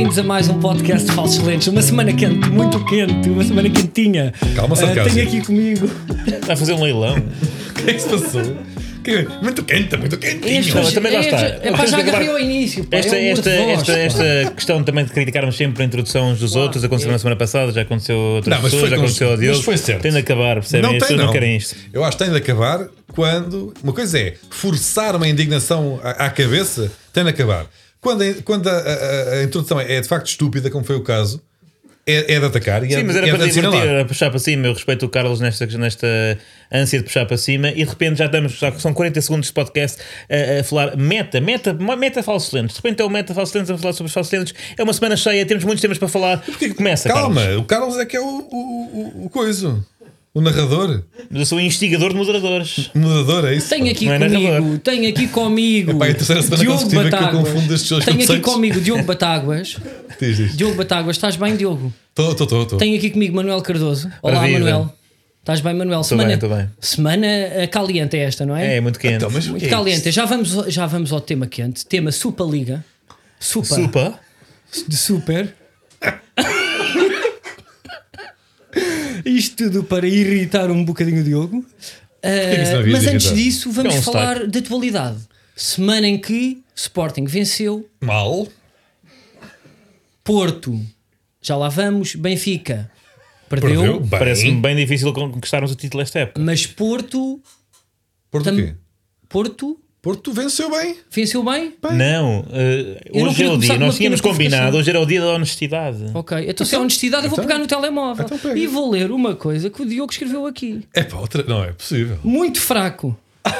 bem-vindos a mais um podcast de Falsos Lentes. Uma semana quente, muito quente, uma semana quentinha. Calma, sarcasmo. Tenho aqui comigo. Vai fazer um leilão. O que é que se passou? Que- Muito quente, muito quentinho. Não, também lá está. É pá, já agarrei ao início. Pá, Esta, é um esta, voz, esta, esta questão também de criticarmos sempre a introdução uns dos outros aconteceu na semana passada, já aconteceu a outras Não, mas pessoas, foi já aconteceu ao mas Diogo. foi certo. Tem de acabar, percebem? Não As tem, pessoas não. não querem isto. Eu acho que tem de acabar quando. Uma coisa é forçar uma indignação à, à cabeça, tem de acabar. Quando, a, quando a, a- a introdução é de facto estúpida, como foi o caso, é, é de atacar. E é, Sim, mas e era é para divertir, era puxar para cima. Eu respeito o Carlos nesta, nesta ânsia de puxar para cima e de repente já estamos, já são 40 segundos de podcast a, a falar meta, meta, meta falsos lentes. De repente é o meta falsos lentes, vamos falar sobre os falsos lentes. É uma semana cheia, temos muitos temas para falar. Porque começa, Calma, Carlos. o Carlos é que é o, o, o, o coiso. O narrador. Mas eu sou instigador de moderadores. Moderador, é isso? Tenho aqui Não é comigo, narrador. tenho aqui comigo. Epá, é a terceira semana Diogo consecutiva que eu Batáguas. confundo estes dois Tenho aqui conceitos. comigo Diogo Batáguas. Diz, diz. Diogo Batáguas, estás bem, Diogo? Estou, estou, estou. Tenho aqui comigo Manuel Cardoso. Olá. Manuel. Estás bem, Manuel? Estou bem, estou bem. Semana eh, caliente é esta, não é? É, muito quente. Então, mas o Muito é caliente. Já vamos, já vamos ao tema quente. Tema Superliga. Super. Supa. De super. Isto tudo para irritar um bocadinho o Diogo. Havia mas de antes irritar? disso, vamos É um falar de atualidade. Semana em que Sporting venceu, Mal. Porto, já lá vamos, Benfica perdeu, Perdeu. Bem. Parece-me bem difícil conquistarmos o título esta época. mas Porto, Porto quê? Porto Porto venceu bem. venceu bem? Não, Eu não hoje queria é o dia. Nós tínhamos combinado, hoje era o dia da honestidade. Ok, então se é honestidade, eu vou então- pegar no telemóvel então e vou ler uma coisa que o Diogo escreveu aqui. É pá, outra. Não é possível. Muito fraco,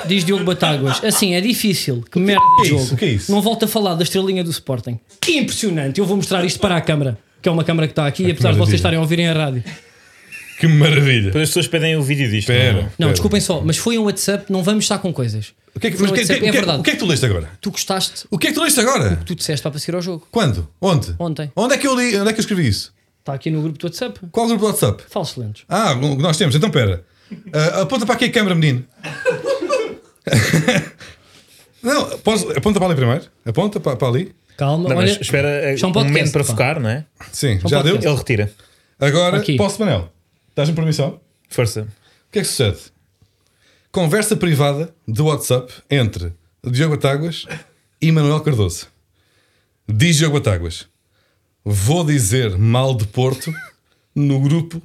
diz Diogo Batáguas. Assim, é difícil. Que merda é de jogo. isso? Que é isso? Não volto a falar da estrelinha do Sporting. Que impressionante. Eu vou mostrar isto para a câmara, que é uma câmara que está aqui, apesar de vocês estarem a ouvirem a rádio. Que maravilha. Depois as pessoas pedem o vídeo disto. Espera. não é? Espera. desculpem só, mas foi um WhatsApp, não vamos estar com coisas. O que é que, mas um o que, WhatsApp, o que- é o que- verdade. o que é que tu leste agora? Tu gostaste, O que é que tu leste agora? tu disseste para seguir ao jogo. Quando? Onde? Ontem. Onde é que eu li? Onde é que eu escrevi isso? Está aqui no grupo do WhatsApp. Qual grupo do WhatsApp? Falsos lentos. Ah, o que nós temos. Então pera. Ah, aponta para aqui a câmera, menino. Não, podes, aponta para ali primeiro. Aponta para, para ali. Calma, Não, olha. mas espera é um um podcast, momento para pá. focar, não é? Sim, já pode deu. Ele retira. Agora, Aqui. posso, Manel? Estás-me permissão? Força. O que é que sucede? Conversa privada de WhatsApp entre Diogo Batáguas e Manuel Cardoso. Diz Diogo Batáguas: Vou dizer mal de Porto no grupo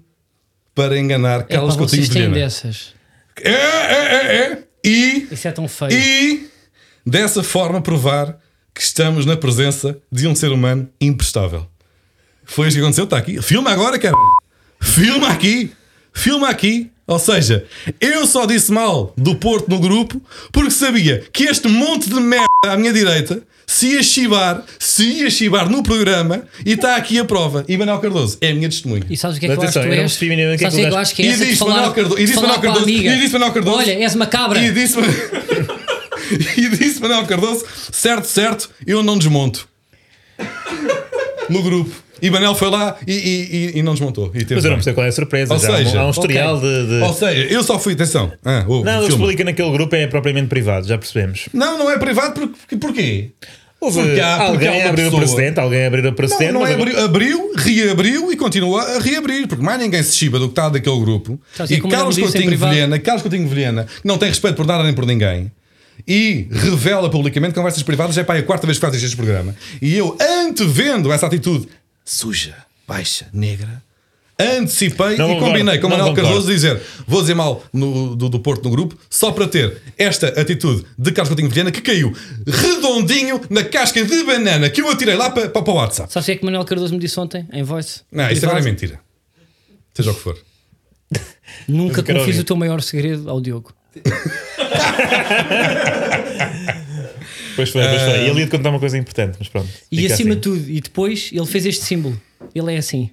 para enganar É Carlos para Coutinho Vilhena. dessas. É, é, é, é. E, Isso é tão feio. e dessa forma provar que estamos na presença de um ser humano imprestável. Foi isso que aconteceu, está aqui. Filma agora, cara. Filma aqui. Filma aqui. Ou seja, eu só disse mal do Porto no grupo porque sabia que este monte de merda à minha direita se ia chibar, se ia chibar no programa e está aqui a prova. E Manuel Cardoso é a minha testemunha. E sabes o que é que eu acho Atenção, que tu és? o que é Sabes o que é que eu acho que é E disse Manuel Cardoso- e disse Manuel Cardoso- e disse Manuel Cardoso- Olha, és uma cabra. E disse, e disse Manuel Cardoso: certo, certo, eu não desmonto. No grupo. E Manel foi lá e, e- e- e não desmontou. E teve Mas eu não percebo qual é a surpresa. Ou Já há um- seja, há um historial ok. de. de- Ou seja, eu só fui, atenção. Ah, ouve, Não, o que se filma. publica naquele grupo é propriamente privado, já percebemos. não, não é privado porque, porquê? Houve Porque há- porque há alguém abriu o pessoa- precedente, alguém abriu o Não, precedente. não mas é abriu, abriu, reabriu e continua a reabrir, porque mais ninguém se chiba do que está daquele grupo. Sabes que e Carlos não Coutinho Vilhena, Carlos Coutinho Vilhena, não tem respeito por nada nem por ninguém, e revela publicamente conversas privadas, é para a quarta vez que faz este programa. E eu, antevendo essa atitude suja, baixa, negra, antecipei Não e combinei com Manuel. Cardoso dizer vou dizer mal no- do, do Porto no grupo, só para ter esta atitude de Carlos Coutinho Vilhena que caiu redondinho na casca de banana que eu atirei lá para, para, para o WhatsApp. Sabes o que é que Manuel Cardoso me disse ontem, em voice? Não, isso agora é mentira. Seja o que for. Nunca confies o teu maior segredo ao Diogo. Pois foi, pois foi. E ele ia te contar uma coisa importante, mas pronto. E acima assim. de tudo, e depois ele fez este símbolo. Ele é assim.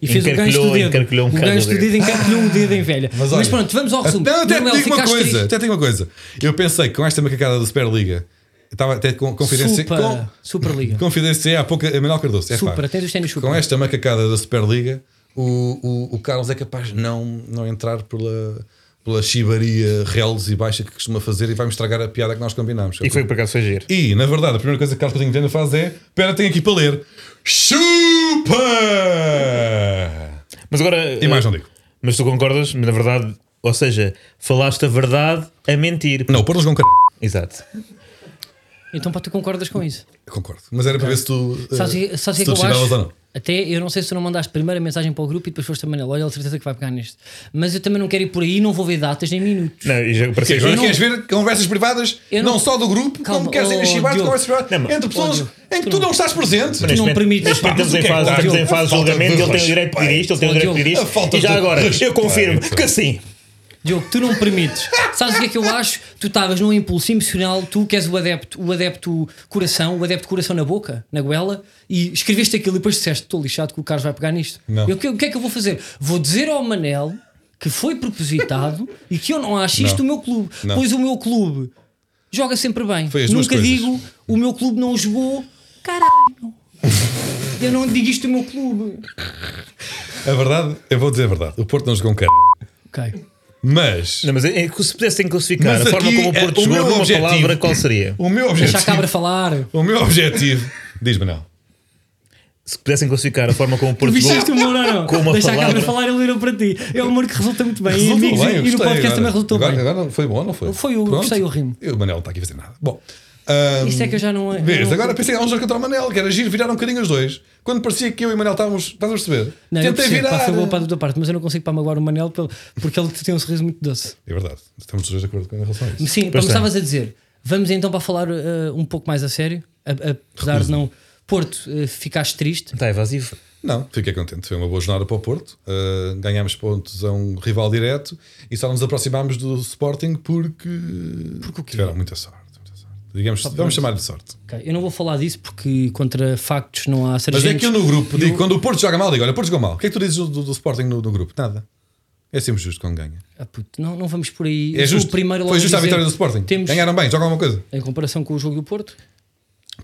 E fez o gancho do dedo. um o gancho o do dedo. encarcolhou um dedo em velha. Mas, olha, pronto, vamos ao resumo. Não, até Manuel, te digo uma coisa. triste? Até digo uma coisa. Eu pensei que com esta macacada da Superliga, estava até com confidência. Super, Com, Superliga. confidência há pouco a Manuel Cardoso. É Super, pá, até dos ténis super. com esta macacada da Superliga, o, o, o Carlos é capaz de não, não entrar pela, pela chibaria reles e baixa que costuma fazer e vai-me estragar a piada que nós combinámos. E foi por acaso foi giro. E, na verdade, a primeira coisa que Carlos Coutinho Vilhena faz é: Espera, tenho aqui para ler. Chupa! Mas agora. E mais não digo. Mas tu concordas, na verdade, ou seja, falaste a verdade a mentir. Não, pôr-nos com c... Exato. Então, pá, tu concordas com isso? Eu Concordo. Mas era para ver se tu. eh, Sabes que- sabes o se que é tu eu acho? ou não. Até eu não sei se tu não mandaste primeiro a mensagem para o grupo e depois foste a Manela. Olha, ele certeza que vai pegar nisto. Mas eu também não quero ir por aí, não vou ver datas nem minutos. Não, e já para Porque ser agora não- queres ver conversas privadas, Eu não, não- só do grupo, Calma, como queres oh, chivar de conversas privadas Não, entre pessoas oh, em que tu tu não- não estás presente. Neste não permites. neste momento estamos em é fase, estamos em fase de julgamento, ele tem o direito de pedir isto, ele tem o direito de pedir isto. E já agora, eu confirmo que sim. Diogo, tu não permites. Sabes o que é que eu acho? Tu estavas num impulso emocional, tu que és o adepto, o adepto coração, o adepto coração na boca, na goela, e escreveste aquilo e depois disseste: Estou lixado que o Carlos vai pegar nisto. Não. Eu, o que- o é que eu vou fazer? Vou dizer ao Manel que foi propositado e que eu não acho isto Não. o meu clube. Não. Pois o meu clube joga sempre bem. Nunca digo o meu clube não jogou. Caralho! Eu não digo isto do meu clube. A verdade, eu vou dizer a verdade. O Porto não jogou um c. Ok. Mas Não, mas é- é que se pudessem classificar a forma como o é, Porto o jogou meu numa objetivo- palavra, qual seria? o meu Deixa a objetivo. cabra falar. O meu objetivo. Diz Manel. Se pudessem classificar a forma como o Porto viste este jogou. humor ou não? Com uma Deixa a palavra. câmera falar, ele virou para ti. É um humor que resulta muito bem. e, Resultou amigos, bem, eu e no podcast agora. também resultou agora, bem. Agora foi bom ou não foi? Foi, eu Pronto. gostei, eu rimo. E o Manel não está aqui a fazer nada. Bom. Ahm, Isto é que eu já não. eu Vês, agora pensei que há um jogo contra o Manel, que era giro, viraram um bocadinho os dois. Quando parecia que eu e o Manel estávamos. Estás a perceber? Não, eu Tentei pá, virar. foi boa para a tua parte, mas eu não consigo para magoar o Manel porque ele tem um sorriso muito doce. É verdade, estamos os dois de acordo com relação a isso. Sim, Pois estavas a dizer, vamos então para falar uh, um pouco mais a sério, a- apesar de não. Porto, uh, ficaste triste. Está evasivo. Não, fiquei contente. Foi uma boa jornada para o Porto. Uh, ganhámos pontos a um rival direto e só nos aproximámos do Sporting porque, Porque tiveram muita sorte. Digamos, vamos chamar de sorte. Ok, Eu não vou falar disso porque contra factos não há Mas sargentos. é que eu no grupo E digo, quando o Porto joga mal, digo: Olha, o Porto jogou mal. O que é que tu dizes do, do- Sporting no, no grupo? Nada. É sempre justo quando ganha. Ah, puto, não, não vamos por aí. É Eu justo. O primeiro Foi justa a vitória do Sporting. Temos, Ganharam bem, jogam alguma coisa. em comparação com o jogo do Porto,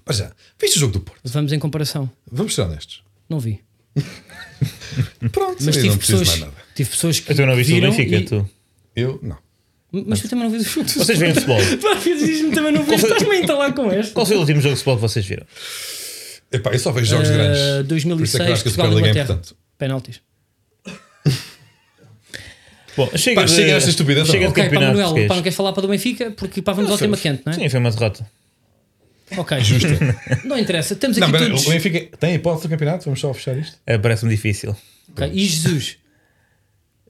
Mas já, viste o jogo do Porto? vamos em comparação. Vamos ser honestos. Não vi. Pronto, Mas eu tive pessoas, mais nada. tive pessoas que. Eu não viste o Benfica, e- tu. Eu, não. Mas tu também não vês o jogo. Vocês veem futebol. Pá, Diz-me também não foi- Estás-me a entalar com esta. Qual foi o último jogo de futebol que vocês viram? Epá, eu só vejo jogos Uh, grandes. Por isso é que 2006, Portugal é importante. Penaltis. Bom, chega Pá, de, chega esta estupidez, Chega não. de campeonato Manuel, português. pá, não queres falar para o Benfica? Porque pá, vamos ao tema quente, não é? Sim, foi uma derrota. Ok. Justa. Não interessa, estamos Não, aqui mas todos. o Benfica tem hipótese do campeonato? Vamos só fechar isto? Eh, Parece-me difícil. Ok, E Jesus?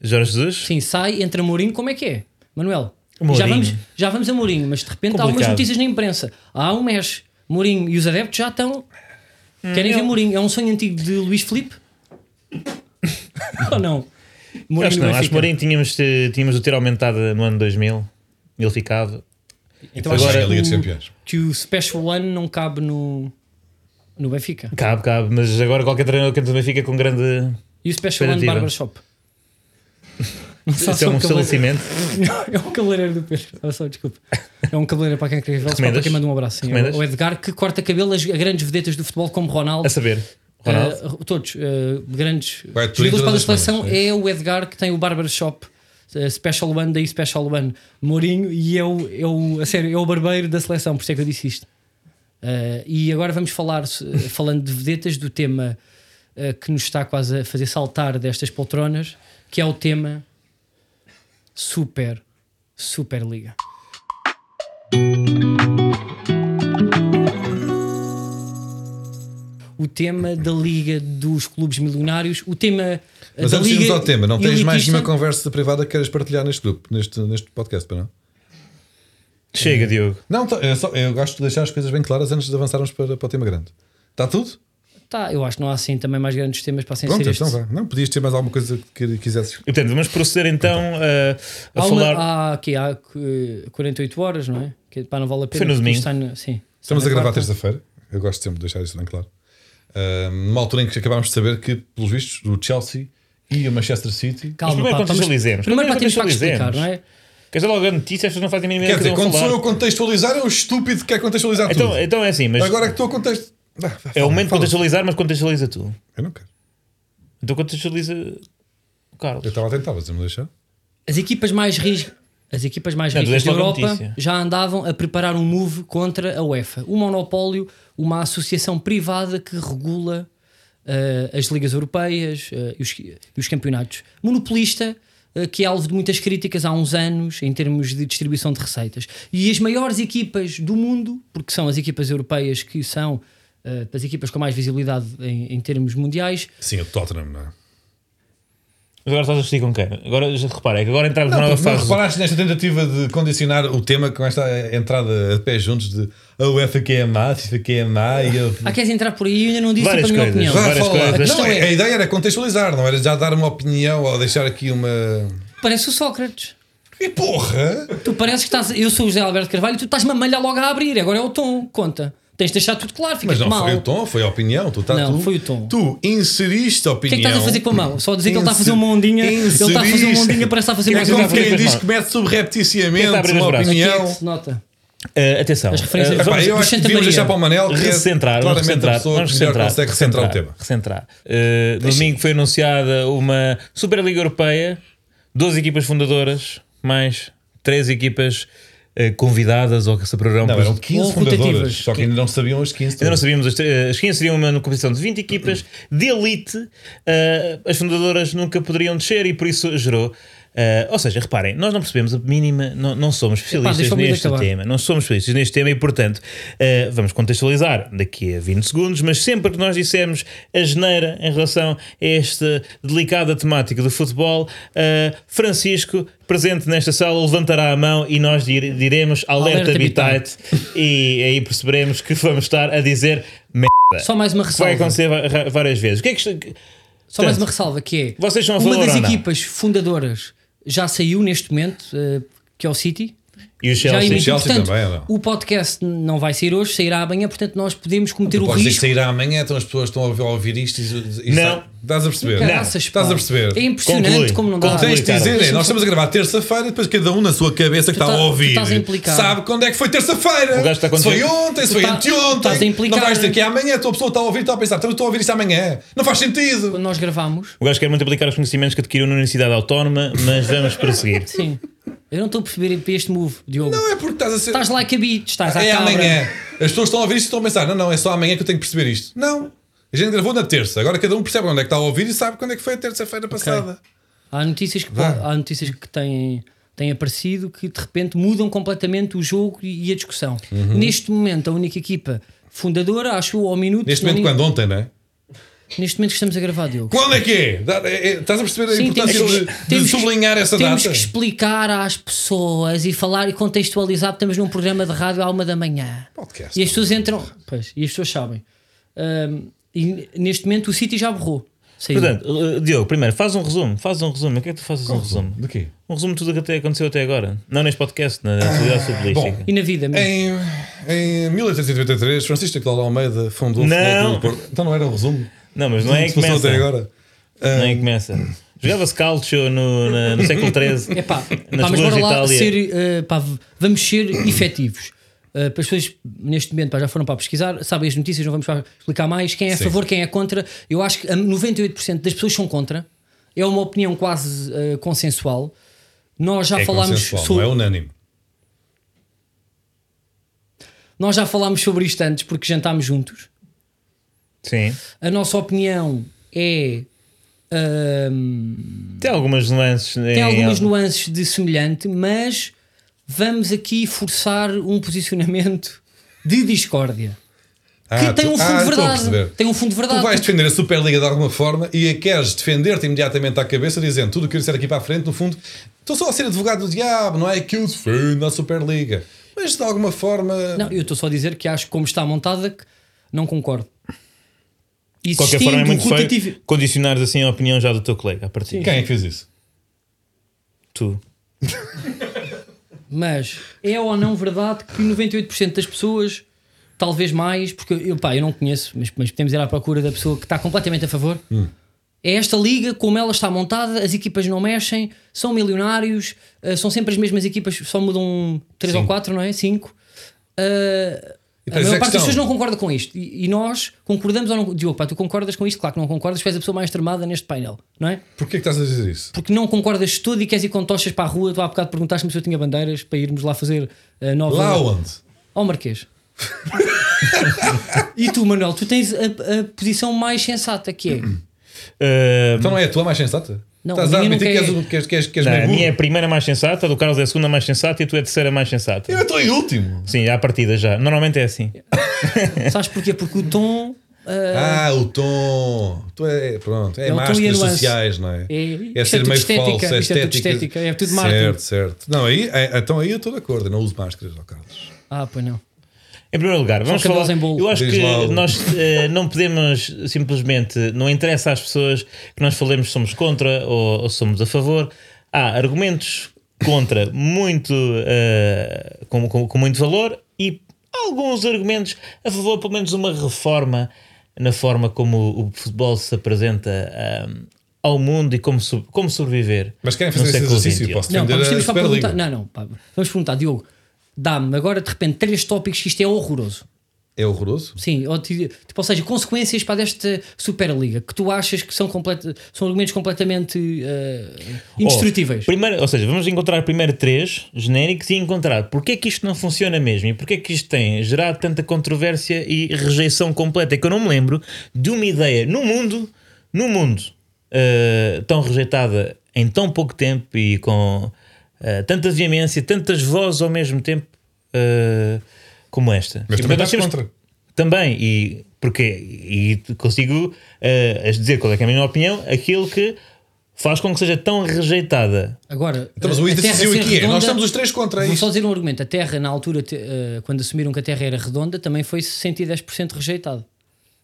Jorge Jesus? Sim, sai, entra Mourinho, como é que é? Manuel, já vamos, já vamos a Mourinho, mas de repente há algumas Complicado. notícias na imprensa. Há um mês, Mourinho e os adeptos já estão. Querem ver eu- Mourinho? É um sonho antigo de Luís Filipe? Ou não? Mourinho acho não. Acho que Mourinho tínhamos, eh, tínhamos de ter aumentado no ano 2000. Ele ficava. Então Agora acho a Liga dos que o- Campeões. que o Special One não cabe no, no Benfica. Cabe, cabe. Mas agora qualquer treinador que entra no Benfica com grande. E o Special One. Barbershop? Isso é só um estabelecimento. É um cabeleireiro do Pedro. Olha só, desculpa. É um cabeleireiro para quem quer ver, só para quem manda um abraço. Sim. Recomendas? O Edgar que corta cabelo a grandes vedetas do futebol, como Ronaldo. A saber. Ronaldo. Uh, todos, uh, grandes jogadores para a seleção. É o Edgar que tem o Barbershop uh, Special One, daí Special One Mourinho, e é o, é o, a sério, é o barbeiro da seleção, por isso é que eu disse isto. Uh, e agora vamos falar, falando de vedetas, do tema uh, que nos está quase a fazer saltar destas poltronas, que é o tema Super, Superliga. O tema da Liga dos Clubes Milionários, o tema Mas da antes de Liga irmos ao tema, não tens mais nenhuma conversa privada que queiras partilhar neste grupo, neste, neste podcast, para não? Chega, Diogo. Não, tá, eu, só, eu gosto de deixar as coisas bem claras antes de avançarmos para, para o tema grande. Está tudo? Tá, eu acho que não há assim também mais grandes temas para sem Pronto, ser então este. vá. Não, podias ter mais alguma coisa que quisesses. E, portanto, vamos proceder então a, a Há, uma, falar. há, aqui, há eh, 48 horas, não é? Que pá, não vale a pena. Foi no porque domingo. está na- sim, Estamos está a gravar terça-feira. Eu gosto sempre de deixar isso bem claro. Ah, numa altura em que acabámos de saber que, pelos vistos, o Chelsea e o Manchester City. Calma, primeiro pá, vamos- contextualizemos. Primeiro para Primeiro temos para explicar, não é? Quer dizer, logo a notícia, as pessoas não fazem a mínima Quer ideia dizer, do que quando sou eu falar. a contextualizar, é o estúpido que quer contextualizar Então, tudo. então é assim, mas Agora é que estou a é o momento de contextualizar, mas contextualiza tu. Eu não quero. Então contextualiza o Carlos. Eu estava a tentar, mas não me deixar. as equipas mais ris- as equipas mais ricas da Europa já andavam a preparar um move contra a UEFA. O monopólio, uma associação privada que regula eh, as ligas europeias eh, e, os, e os campeonatos. Monopolista, eh, que é alvo de muitas críticas há uns anos em termos de distribuição de receitas. E as maiores equipas do mundo, porque são as equipas europeias que são eh, as equipas com mais visibilidade em, em termos mundiais, Sim, o Tottenham, não é? Mas agora estás a assistir com quem? Agora, já repara, é que agora entramos na nova porque não fase. reparaste nesta tentativa de condicionar o tema com esta entrada a pé juntos de a UEFA que é má, a FIFA que é má e eu... Ah, queres entrar por aí? Eu ainda não disse Várias a minha coisas. opinião. Várias falar. coisas. Não, A questão a é- ideia era contextualizar, não era já dar uma opinião ou deixar aqui uma. Parece o Sócrates. E porra! Tu pareces que estás. Eu sou o José Alberto Carvalho e tu estás-me a malhar logo a abrir. Agora é o tom, conta. Tens de deixar tudo claro, fica Mas não mal. foi o tom, foi a opinião. Tu, tá, Não, tu, foi o tom. Tu inseriste a O que opinião. é que estás a fazer com a mão? Só dizer que ele está a fazer uma ondinha. Ele está a fazer uma inseriste. ondinha, parece que está a fazer É uma como quem diz que mete subrepticiamente a abrir os uma braços? Aqui é opinião. que se nota. Uh, atenção. As referências- Uh, Epá, Vamos- eu acho que deixar para o Manel, que recentrar, é vamos a recentrar, pessoa vamos recentrar, consegue centrar o recentrar, tema. recentrar. Uh, domingo foi anunciada uma Superliga Europeia, 12 equipas fundadoras, mais 3 equipas uh, convidadas ou que se programam Não, para- eram 15 Ou fundadores, rotativas. só que ainda não sabiam os 15. Ainda não sabíamos, as, as 15 seriam uma competição de 20 equipas de elite, uh, as fundadoras nunca poderiam descer e por isso gerou. Uh, ou seja, reparem, nós não percebemos a mínima, não, não somos especialistas deixa-me neste acabar. tema, não somos especialistas neste tema e, portanto, uh, vamos contextualizar daqui a 20 segundos. Mas sempre que nós dissemos a geneira em relação a esta delicada temática do futebol, uh, Francisco, presente nesta sala, levantará a mão e nós dir- diremos alerta, Alerta habitat e aí perceberemos que vamos estar a dizer Só mais uma vai ressalva. acontecer va- ra- várias vezes. O que é que Só mais uma ressalva que é. Vocês são a Uma favor das ou não? equipas fundadoras já saiu neste momento, eh, que é o City. E o Já Chelsea? emitiu. Chelsea Portanto, também, não? o podcast não vai sair hoje, sairá amanhã, portanto nós podemos cometer o Podes dizer risco. sairá amanhã, então as pessoas estão a ouvir, isto e, e Não. Estás a perceber? Caraças, Estás a perceber? É impressionante Conclui. como não dá. Conclui. Tens de dizer, é, nós estamos a gravar terça-feira, depois cada um na sua cabeça que está tá- a ouvir. estás a implicar. Sabe quando é que foi terça-feira? O gajo está a se foi ontem, se Tu foi tá- anteontem. estás a implicar. Não vais ter que ir amanhã, a tua pessoa está a ouvir e está a pensar, então estou a ouvir isto amanhã. Não faz sentido. Quando nós gravamos, O gajo quer multiplicar os conhecimentos que adquiriu na Universidade Autónoma, mas vamos prosseguir. sim. Eu não estou a perceber para este move, Diogo. Não é porque estás a ser. Estás like a beat, estás à é cabra. amanhã. As pessoas estão a ouvir isto e estão a pensar, não, não, é só amanhã que eu tenho que perceber isto. Não. A gente gravou na terça, agora cada um percebe onde é que está a ouvir e sabe quando é que foi a terça-feira passada. Há notícias que, há notícias que têm, têm aparecido que de repente mudam completamente o jogo e a discussão. Uhum. Neste momento, a única equipa fundadora, acho ao minuto. Neste momento, me- quando? Ontem, não é? Neste momento que estamos a gravar, Diogo. Quando é que é? Dá- é- é- Estás a perceber a Sim, importância temos- de, de temos que- sublinhar essa Temos data? que explicar às pessoas e falar e contextualizar, porque estamos num programa de rádio à uma da manhã. Podcast. E as pessoas entram. Pois, e as pessoas sabem. Ahm, e neste momento o City já borrou. Saiu. Portanto, uh, Diogo, primeiro, faz um resumo. Faz um resumo. O que é que tu fazes um resumo? De quê? Um resumo de tudo o que até aconteceu até agora. Não neste podcast, na atualidade futebolística. bom. E na vida mesmo. Em, em 1893, Francisco de Cláudio Almeida fundou o Não. Futebol Clube do Porto. Então não era o resumo? Não, mas não é que começa. até agora. Não é aí que começa. Jogava-se calcio no, na- no século XIII. É pá, Nas mas ruas bora de lá Itália. ser, eh, pá, vamos ser efetivos. Eh, para as pessoas neste momento pá, já foram para pesquisar, sabem as notícias, não vamos explicar mais. Quem é a Sim. favor, quem é contra. Eu acho que a 98% das pessoas são contra. É uma opinião quase eh, consensual. Nós já É falámos consensual, sobre. não é unânime. Nós já falámos sobre isto antes porque jantámos juntos. Sim. A nossa opinião é. ahm, Tem algumas nuances. tem algumas nuances de semelhante, mas vamos aqui forçar um posicionamento de discórdia. Que Ah, tem um fundo ah, de verdade. Tem um fundo de verdade. Tu vais defender a Superliga de alguma forma e queres defender-te imediatamente à cabeça dizendo tudo o que eu disser aqui para a frente, no fundo, estou só a ser advogado do diabo, não é que eu defendo a Superliga. Mas de alguma forma. Não, eu estou só a dizer que acho que como está montada que não concordo. De qualquer forma, é muito rotativo- feio condicionares assim a opinião já do teu colega a partir. Quem é que fez isso? Tu. Mas é ou não verdade que 98% das pessoas, talvez mais, porque eu, pá, eu não conheço, mas, mas podemos ir à procura da pessoa que está completamente a favor. Hum. É esta liga, como ela está montada, as equipas não mexem, são milionários, eh, são sempre as mesmas equipas, só mudam 3 ou Cinco. 4, não é? 5. E A maior a parte das pessoas não concorda com isto. E, e nós concordamos ou não. Diogo, pá, tu concordas com isto? Claro que não concordas, tu és a pessoa mais extremada neste painel, não é? Porquê que estás a dizer isso? Porque não concordas todo e queres ir com tochas para a rua. Tu há bocado perguntaste-me se eu tinha bandeiras para irmos lá fazer a nova. Lá onde? Ao Marquês. e tu, Manuel, tu tens a, a posição mais sensata que é. Uh, Então não é a tua mais sensata? Não, Estás a a admitir que és, é. o- que és, que és, que és não, meio a minha é a primeira mais sensata, a do Carlos é a segunda mais sensata e tu é a terceira mais sensata. Eu estou em último. Sim, à partida já. Normalmente é assim. Sabes porquê? Porque o tom. ah, Ah, o tom. Tu é, pronto, é, É o tom e a máscaras nuance. sociais, não é? É- isto é é ser tudo meio estética, falso, é isto é tudo estética. estética, é tudo marketing. Certo, certo. Não, aí, é, então aí eu estou de acordo, eu não uso máscaras, ó Carlos. ah, pois não. Em primeiro lugar, vamos falar. em bolo. Eu acho Diz que lá o- nós eh, não podemos simplesmente. Não interessa às pessoas que nós falemos se somos contra ou, ou somos a favor. Há argumentos contra muito, eh, com, com, com muito valor e alguns argumentos a favor, pelo menos, de uma reforma na forma como o futebol se apresenta ah, ao mundo e como, so- como sobreviver. Mas querem no fazer esse século exercício? XXI. Posso Não, pá, defender mas a temos para perguntar. Não, não, pá, vamos perguntar, Diogo. Dá-me agora de repente três tópicos que isto é horroroso. É horroroso? Sim, ou, ti- tipo, ou seja, consequências para desta Superliga que tu achas que são, completa, são argumentos completamente eh, indestrutíveis. Oh, primeiro, ou seja, vamos encontrar primeiro três genéricos e encontrar porque é que isto não funciona mesmo e porque é que isto tem gerado tanta controvérsia e rejeição completa. É que eu não me lembro de uma ideia no mundo, no mundo, eh, tão rejeitada em tão pouco tempo e com eh, tanta veemência, tantas vozes ao mesmo tempo eh, como esta. Mas E, também portanto, estás nós temos- contra. também, e porque e consigo eh, dizer qual é, que é a minha opinião, aquilo que faz com que seja tão rejeitada. Agora, Então, mas o a Terra aqui é: redonda- nós estamos os três contra Vou isto. só dizer um argumento. A Terra, na altura, te- eh, quando assumiram que a Terra era redonda, também foi 110% rejeitado.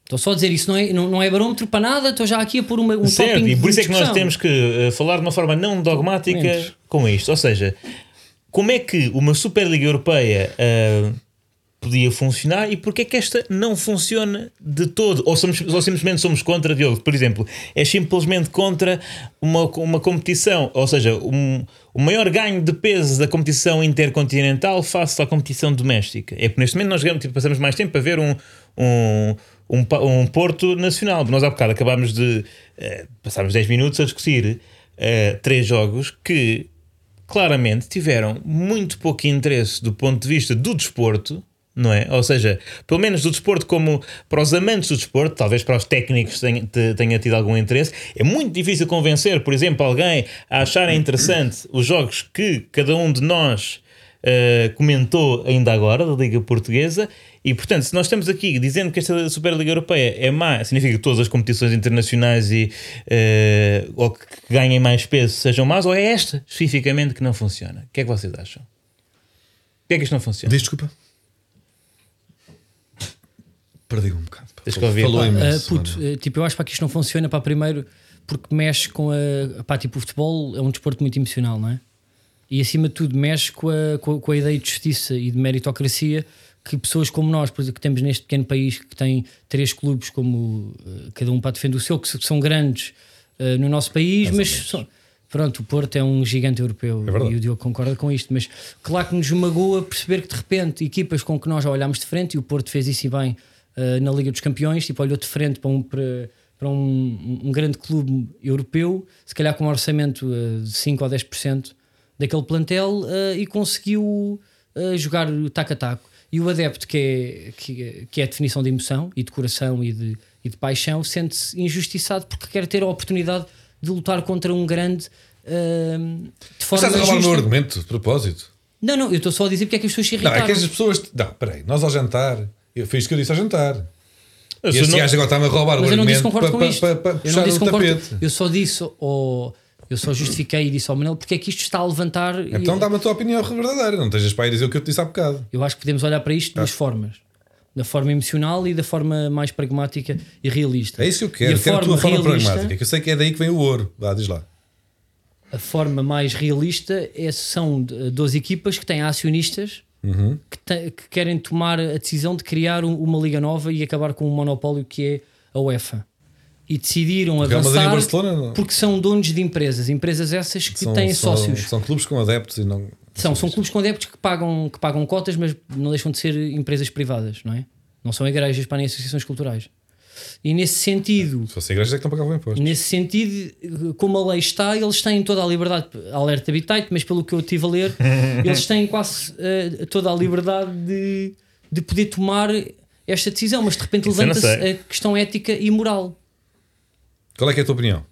Estou só a dizer isso, não é, não, não é barómetro para nada, estou já aqui a pôr uma, um certo, e por isso é que nós temos que eh, falar de uma forma não dogmática. Com isto. Ou seja, como é que uma Superliga Europeia eh, podia funcionar e porque é que esta não funciona de todo? Ou, somos, ou simplesmente somos contra, Diogo? Por exemplo, é simplesmente contra uma, uma competição, ou seja, um, o maior ganho de peso da competição intercontinental face à competição doméstica. É porque neste momento nós tipo, passamos mais tempo a ver um, um, um, um Porto Nacional. Nós há bocado acabámos de eh, passarmos 10 minutos a discutir eh, três jogos que claramente tiveram muito pouco interesse do ponto de vista do desporto, não é? Ou seja, pelo menos do desporto como para os amantes do desporto, talvez para os técnicos tenha, te- tenha tido algum interesse. É muito difícil convencer, por exemplo, alguém a achar interessante os jogos que cada um de nós eh, comentou ainda agora da Liga Portuguesa. E portanto, se nós estamos aqui dizendo que esta Superliga Europeia é má, significa que todas as competições internacionais e, eh, ou que ganhem mais peso sejam más, ou é esta especificamente que não funciona? O que é que vocês acham? Porquê é que isto não funciona? Diz desculpa. Perdi um bocado. Tens que ouvir. Falou Pá, imenso. Ah, puto, mano. ah, tipo, eu acho para que isto não funciona para primeiro porque mexe com a. Pá, tipo, o futebol é um desporto muito emocional, não é? E acima de tudo mexe com a, com a, com a ideia de justiça e de meritocracia que pessoas como nós, por exemplo, que temos neste pequeno país que tem três clubes como ah, cada um para defender o seu, que, são grandes ah, no nosso país, mas são- pronto, o Porto é um gigante europeu É e o Diogo concorda com isto, mas claro que nos magoa perceber que de repente equipas com que nós já olhámos de frente, e o Porto fez isso e bem uh, na Liga dos Campeões, tipo, olhou de frente para um, para, para um, um grande clube europeu, se calhar com um orçamento uh, de 5 ou 10% daquele plantel uh, e conseguiu uh, jogar o taco a taco. E o adepto, que é, que, que é a definição de emoção e de coração e de, e de paixão, sente-se injustiçado porque quer ter a oportunidade de lutar contra um grande uh, de Mas forma estás a roubar o meu argumento, de propósito. Não, não, eu estou só a dizer porque é que as pessoas se Não, irritaram. é que as pessoas. Não, peraí, nós ao jantar. Eu fiz isso que eu disse ao jantar. E sou este não- gajo agora está-me a roubar Mas o eu não disse argumento concordo com isto. eu não disse o concordo. tapete. Eu só disse, ou eu só justifiquei e disse ao Manel porque é que isto está a levantar. Então dá-me a tua opinião verdadeira. Não estejas para aí dizer o que eu te disse há bocado. Eu acho que podemos olhar para isto de duas formas. Da forma emocional e da forma mais pragmática e realista. É isso que eu quero. Quero a tua forma realista- pragmática. Que eu sei que é daí que vem o ouro. Vá, diz lá. A forma mais realista é, são 12 equipas que têm acionistas Uhum. que, te- que querem tomar a decisão de criar um- uma liga nova e acabar com o monopólio que é a UEFA. E decidiram Real avançar não. porque são donos de empresas, empresas essas que São, têm são, sócios. são clubes com adeptos e não. São, são clubes com adeptos que pagam, que pagam cotas, mas não deixam de ser empresas privadas, não é? Não são igrejas para nem associações culturais. E nesse sentido, Se fosse igreja é que não pagavam imposto. nesse sentido, como a lei está, eles têm toda a liberdade, alerta habitat, mas pelo que eu estive a ler, eles têm quase eh, toda a liberdade de, de poder tomar esta decisão, mas de repente levanta-se a questão ética e moral. Qual é é a tua opinião?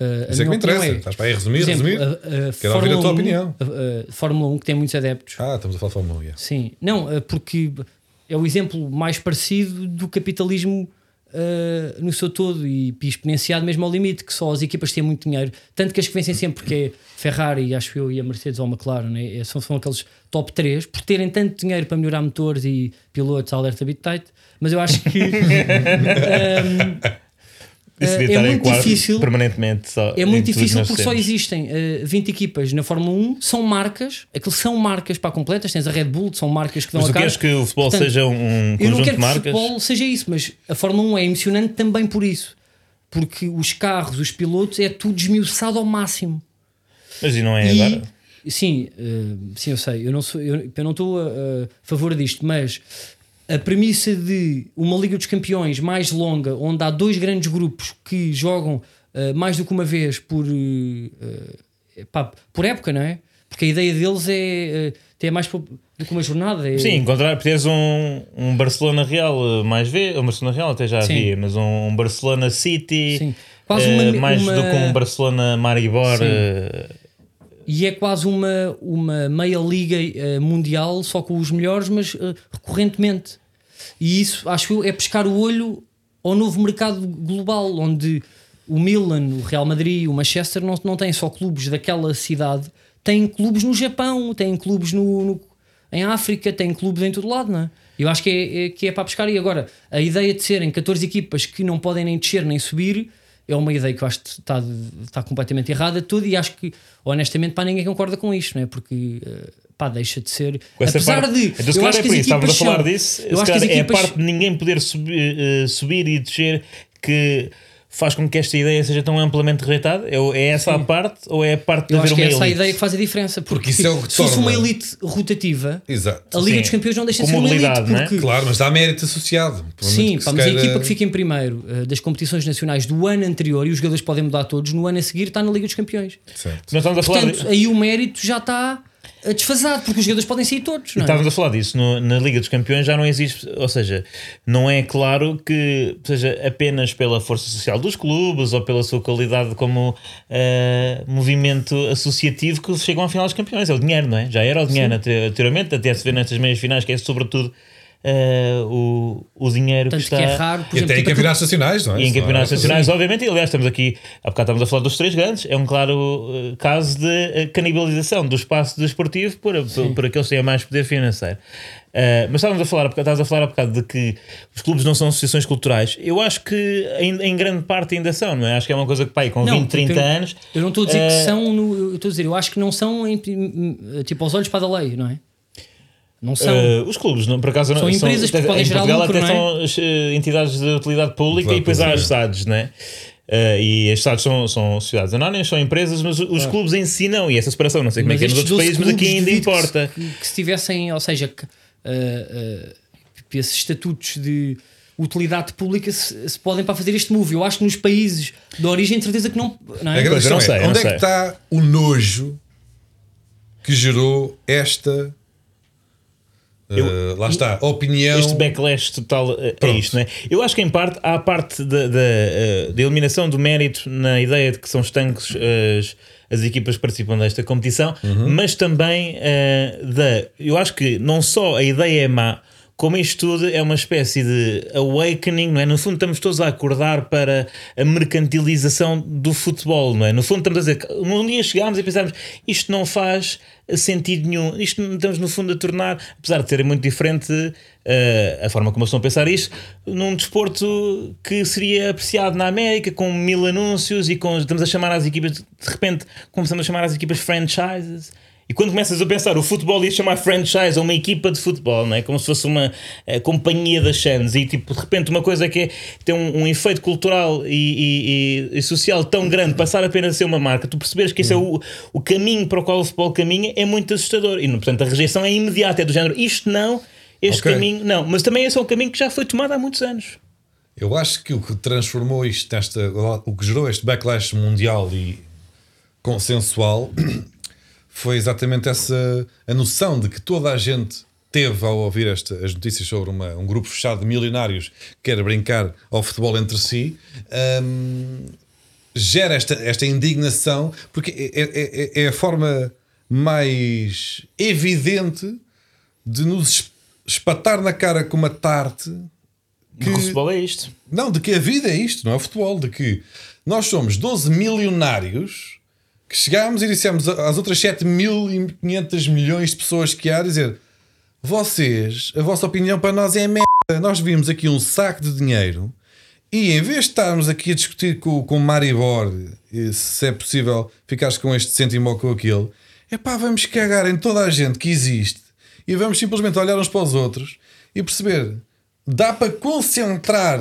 Uh, Isso é que me interessa. opinião Estás para aí resumir, exemplo, resumir? a- a Quero ouvir a tua Fórmula 1, opinião. a- a Fórmula 1 que tem muitos adeptos. Ah, estamos a falar de Fórmula 1. yeah. Sim, não, uh, porque é o exemplo mais parecido do capitalismo uh, no seu todo e exponenciado mesmo ao limite, que só as equipas têm muito dinheiro, tanto que as que vencem sempre, porque é Ferrari, acho eu, e a Mercedes ou a McLaren, né? É- são, são aqueles top 3, por terem tanto dinheiro para melhorar motores e pilotos, alerta bit tight, mas eu acho que um, é estar em muito difícil. permanentemente. Só, é muito difícil porque só existem uh, 20 equipas na Fórmula 1, são marcas, aquilo são marcas para completas, tens a Red Bull, são marcas que dão Mas a tu cara. queres que o futebol Portanto, seja um Eu não conjunto quero de que o marcas? futebol seja isso, mas a Fórmula 1 é emocionante também por isso. Porque os carros, os pilotos, é tudo esmiuçado ao máximo. Mas e não é E- agora? Sim, eh, sim, eu sei. Eu não, sou, eu, eu não estou a, a favor disto, mas a premissa de uma Liga dos Campeões mais longa, onde há dois grandes grupos que jogam eh, mais do que uma vez por, eh, pá, por época, não é? Porque a ideia deles é eh, ter mais do que uma jornada. É, Sim, encontrar, teres um, um Barcelona Real mais vezes, um Barcelona Real até já Sim. havia, mas um, Barcelona City Sim. Quase uma- mais uma- do que um Barcelona Maribor. Sim. E é quase uma, uma meia liga eh, mundial, só com os melhores, mas eh, recorrentemente. E isso, acho eu, é pescar o olho ao novo mercado global, onde o Milan, o Real Madrid, o Manchester não, não têm só clubes daquela cidade, têm clubes no Japão, têm clubes no, no- em África, têm clubes em todo lado, não é? Eu acho que é, é- que é para pescar. E agora, a ideia de serem 14 equipas que não podem nem descer nem subir é uma ideia que eu acho que está, está completamente errada tudo e acho que honestamente pá, ninguém concorda com isto, não é? Porque eh, pá, deixa de ser com apesar parte, de então, eu é que por as isso, estávamos a falar disso. eu acho que é a parte de ninguém poder subir, eh, subir e descer que faz com que esta ideia seja tão amplamente rejeitada? É, é essa a parte ou é a parte de eu haver acho que uma é essa a ideia que faz a diferença porque, Porque isso é o que se fosse uma elite rotativa Exato. a Liga Sim. dos Campeões não deixa de ser uma elite é? porque Claro, mas dá mérito associado. Sim, pá, mas a queira- equipa que fica em primeiro eh, das competições nacionais do ano anterior e os jogadores podem mudar todos, no ano a seguir está na Liga dos Campeões. Certo. A falar Portanto, de- aí o mérito já está desfasado, porque os jogadores podem sair todos. Não é? Estávamos a falar disso no- na Liga dos Campeões, já não existe, ou seja, não é claro que seja apenas pela força social dos clubes ou pela sua qualidade como eh, movimento associativo que chegam à final dos campeões. É o dinheiro, não é? Já era o dinheiro ante- anteriormente, até se vê nestas meias finais, que é sobretudo eh, o, o dinheiro Tanto que está. que é raro, por E exemplo, até em tipo, campeonatos nacionais, não é? E em campeonatos era- nacionais, obviamente, e aliás, estamos aqui, há bocado estamos a falar dos três grandes, é um claro eh, caso de eh, canibalização do espaço desportivo por, por, por aqueles que têm mais poder financeiro. Eh, mas estávamos a falar, estávamos a falar há bocado de que os clubes não são associações culturais. Eu acho que em, em grande parte ainda são, não é? Acho que é uma coisa que, pai, com Não, 20, 30 porque eu- anos. Eu não estou a dizer eh, que são, no, eu estou a dizer, eu acho que não são em, tipo aos olhos para a lei, não é? Não são. eh, os clubes, não, por acaso, não, São empresas que até- podem em gerar Portugal lucro, até não é? são as, eh, entidades de utilidade pública Utilidade e depois há as SADs, não é? Eh, e as SADs são, são sociedades anónimas, são empresas, mas os clubes em si não. E essa separação, não sei como é que é nos outros 12 países, mas aqui ainda que importa. Que, que se tivessem, ou seja, que, ah, ah, esses estatutos de utilidade pública se, se podem para fazer este move. Eu acho que nos países de origem, de certeza que não. não é? A grande questão não sei, é, eu onde não é que sei. está o nojo que gerou esta eh, lá está, opinião Este backlash total eh, é Pronto. isto, não é? Eu acho que em parte há a parte da, da, eh, da eliminação do mérito na ideia de que são estanques as, as equipas que participam desta competição, Uhum. mas também eh, da. Eu acho que não só a ideia é má, como isto tudo é uma espécie de awakening, não é? No fundo, estamos todos a acordar para a mercantilização do futebol, não é? No fundo, estamos a dizer um dia chegámos e pensámos isto não faz sentido nenhum, isto estamos no fundo a tornar, apesar de ser muito diferente eh, a forma como estão a pensar isto, num desporto que seria apreciado na América, com mil anúncios e com, estamos a chamar as equipas, de repente começamos a chamar as equipas franchises E quando começas a pensar, o futebol ia chamar franchise, ou uma equipa de futebol, não é? como se fosse uma eh, companhia das Sands, e tipo, de repente uma coisa que é, tem um, um efeito cultural e, e- e- social tão grande, passar apenas a ser uma marca, tu perceberes que esse é o, o caminho para o qual o futebol caminha, é muito assustador. E, portanto, a rejeição é imediata, é do género, isto não, este Ok. caminho não. Mas também esse é um caminho que já foi tomado há muitos anos. Eu acho que o que transformou isto, esta, o que gerou este backlash mundial e consensual foi exatamente essa a noção de que toda a gente teve ao ouvir esta, as notícias sobre uma- um grupo fechado de milionários que quer brincar ao futebol entre si. hum, gera esta, esta indignação porque é, é- é- é a forma mais evidente de nos es- espatar na cara com uma tarte Que... O futebol é isto. não, de que a vida é isto, não é o futebol. De que nós somos 12 milionários que chegámos e dissemos às outras 7.500 milhões de pessoas que há a dizer: vocês, a vossa opinião para nós é merda. Nós vimos aqui um saco de dinheiro e em vez de estarmos aqui a discutir com, com o Maribor se é possível ficares com este cêntimo ou com aquele, é pá, vamos cagar em toda a gente que existe e vamos simplesmente olhar uns para os outros e perceber dá para concentrar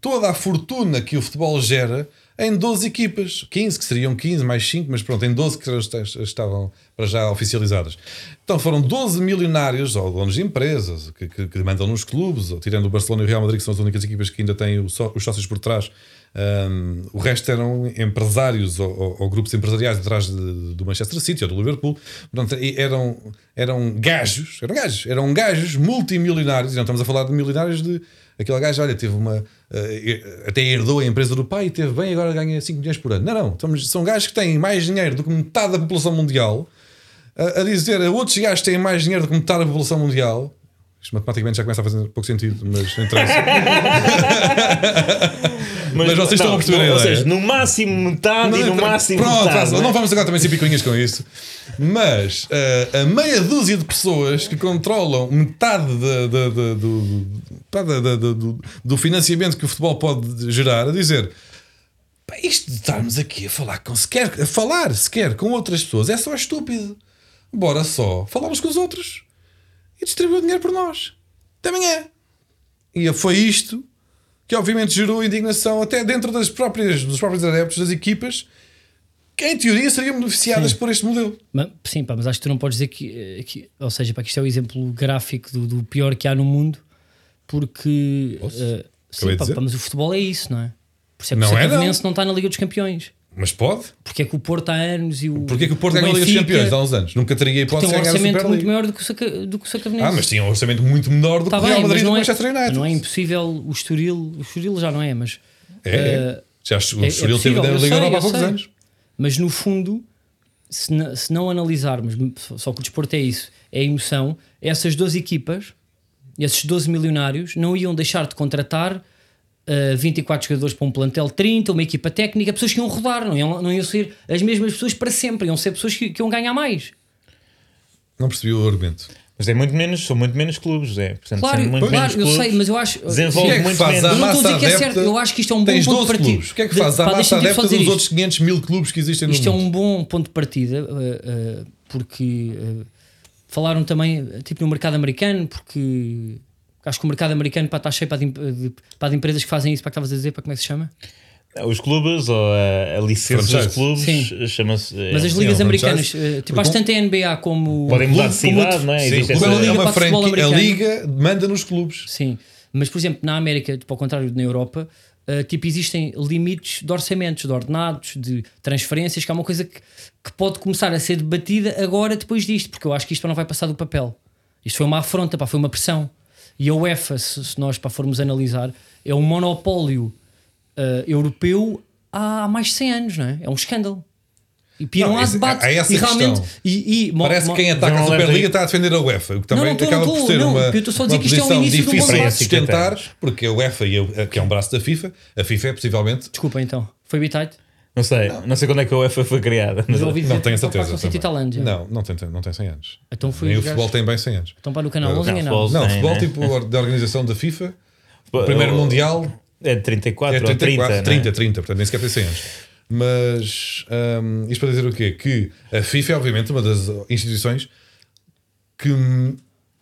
toda a fortuna que o futebol gera em 12 equipas, 15 que seriam 15 mais 5, mas pronto, em 12 que est- estavam para já oficializadas. Então foram 12 milionários ou donos de empresas que, que, que mandam nos clubes, ou tirando o Barcelona e o Real Madrid, que são as únicas equipas que ainda têm os sócios por trás. hum, o resto eram empresários ou, ou- ou grupos empresariais atrás do Manchester City ou do Liverpool. Eram, eram gajos, eram gajos, eram gajos multimilionários, e não estamos a falar de milionários de aquele gajo, olha, teve uma. eh, até herdou a empresa do pai e teve bem, agora ganha 5 milhões por ano. Não, não, estamos, são gajos que têm mais dinheiro do que metade da população mundial a, a dizer a outros gajos que têm mais dinheiro do que metade da população mundial. Isto matematicamente já começa a fazer pouco sentido, mas não interessa. Mas vocês estão a perceber a Ou ideia. seja, no máximo metade e no máximo Pronto, metade. não, não é? vamos agora também ser picuinhas com isso. Mas eh, a meia dúzia de pessoas que controlam metade da- da- da- do, pá, da- da- da- do, do financiamento que o futebol pode gerar, a dizer. "Pá, Isto de estarmos aqui a falar com sequer, a falar sequer com outras pessoas é só estúpido. Bora só falarmos com os outros e distribuir o dinheiro por nós. Também é. E foi isto que obviamente gerou indignação até dentro das próprias, dos próprios adeptos das equipas que em teoria seriam beneficiadas por este modelo. Mas, sim, pá, mas acho que tu não podes dizer que, eh, que- ou seja, para que isto é o exemplo gráfico do, do pior que há no mundo, porque eh, sim, pá, pá, mas o futebol é isso, não é? Por isso é que Não o é, Sacavonense não. está na Liga dos Campeões. Mas pode? Porque é que o Porto há anos e o. Porquê que o Porto ganhou a Liga dos Campeões há uns anos? Nunca teria hipótese um de ganhar a orçamento muito maior do que o, Saca, do que o Sacavenense. Ah, mas tinha um orçamento muito menor do que Tá o Real Madrid e o não é, Manchester United. não é impossível o Estoril. O Estoril já não é, mas. É, é. eh, Já o é- Estoril é teve eu Liga Europa há poucos sei. anos. Mas no fundo, se, se não analisarmos, só- só que o desporto é isso, é a emoção, essas duas equipas, esses 12 milionários, não iam deixar de contratar uh, 24 jogadores para um plantel 30, uma equipa técnica, pessoas que iam rodar, não iam, não iam ser as mesmas pessoas para sempre, iam ser pessoas que, que iam ganhar mais. Não percebi o argumento. Mas é muito menos, são muito menos clubes, é. Portanto, Claro, sendo muito claro, menos eu clubes, sei, mas eu acho. desenvolve que é que muito faz menos. Eu não estou a dizer que é certo, eu acho que isto é um bom ponto 12 de partida. O que é que De- faz a pá, massa adepta dos isto. outros 500 mil clubes que existem no Isto é mundo? um bom ponto de partida, uh, uh, porque uh, falaram também, tipo, no mercado americano, porque acho que o mercado americano pá, está cheio para de, de, pá, de empresas que fazem isso, para que estavas a dizer, para como é que se chama? Os clubes ou a, a licença Franchise. dos clubes Sim. chama-se. Mas é, as ligas é um americanas, franchise. uh, tipo, acho tanto a NBA como. podem mudar de cidade, não é? Sim, essa- Liga é uma para franquia. A. Liga manda nos clubes. Sim, mas por exemplo, na América, tipo, ao contrário de na Europa, uh, tipo, existem limites de orçamentos, de ordenados, de transferências, que é uma coisa que, que pode começar a ser debatida agora depois disto, porque eu acho que isto não vai passar do papel. Isto foi uma afronta, pá, foi uma pressão. E a UEFA, se, se nós pá, formos analisar, é um monopólio uh, europeu há mais de 100 anos, não é? É um escândalo. E não, Não, há debate. há essa e realmente. E, e, Parece que quem ataca não a Superliga está a defender a UEFA, o que também não estou, acaba não por estou, ser não, uma, eu estou só a dizer uma que isto é o início um difícil de debate. sustentar, porque a UEFA, e a- que é um braço da FIFA, a FIFA é possivelmente. Desculpa então. Foi bitite? Não sei, não. sei quando é que a UEFA foi criada. Mas eu ouvi dizer Não tenho certeza. Não, não tem, não tem 100 anos. Então foi Nem o futebol tem bem 100 anos. Então para no canal Não, 11 não, Não, Tem, futebol né? tipo da organização da FIFA, o primeiro O- Mundial É 34 é ou 30. 34, não é? 30, 30, portanto nem sequer tem 100 anos. Mas hum, isto para dizer o quê? Que a FIFA é obviamente uma das instituições que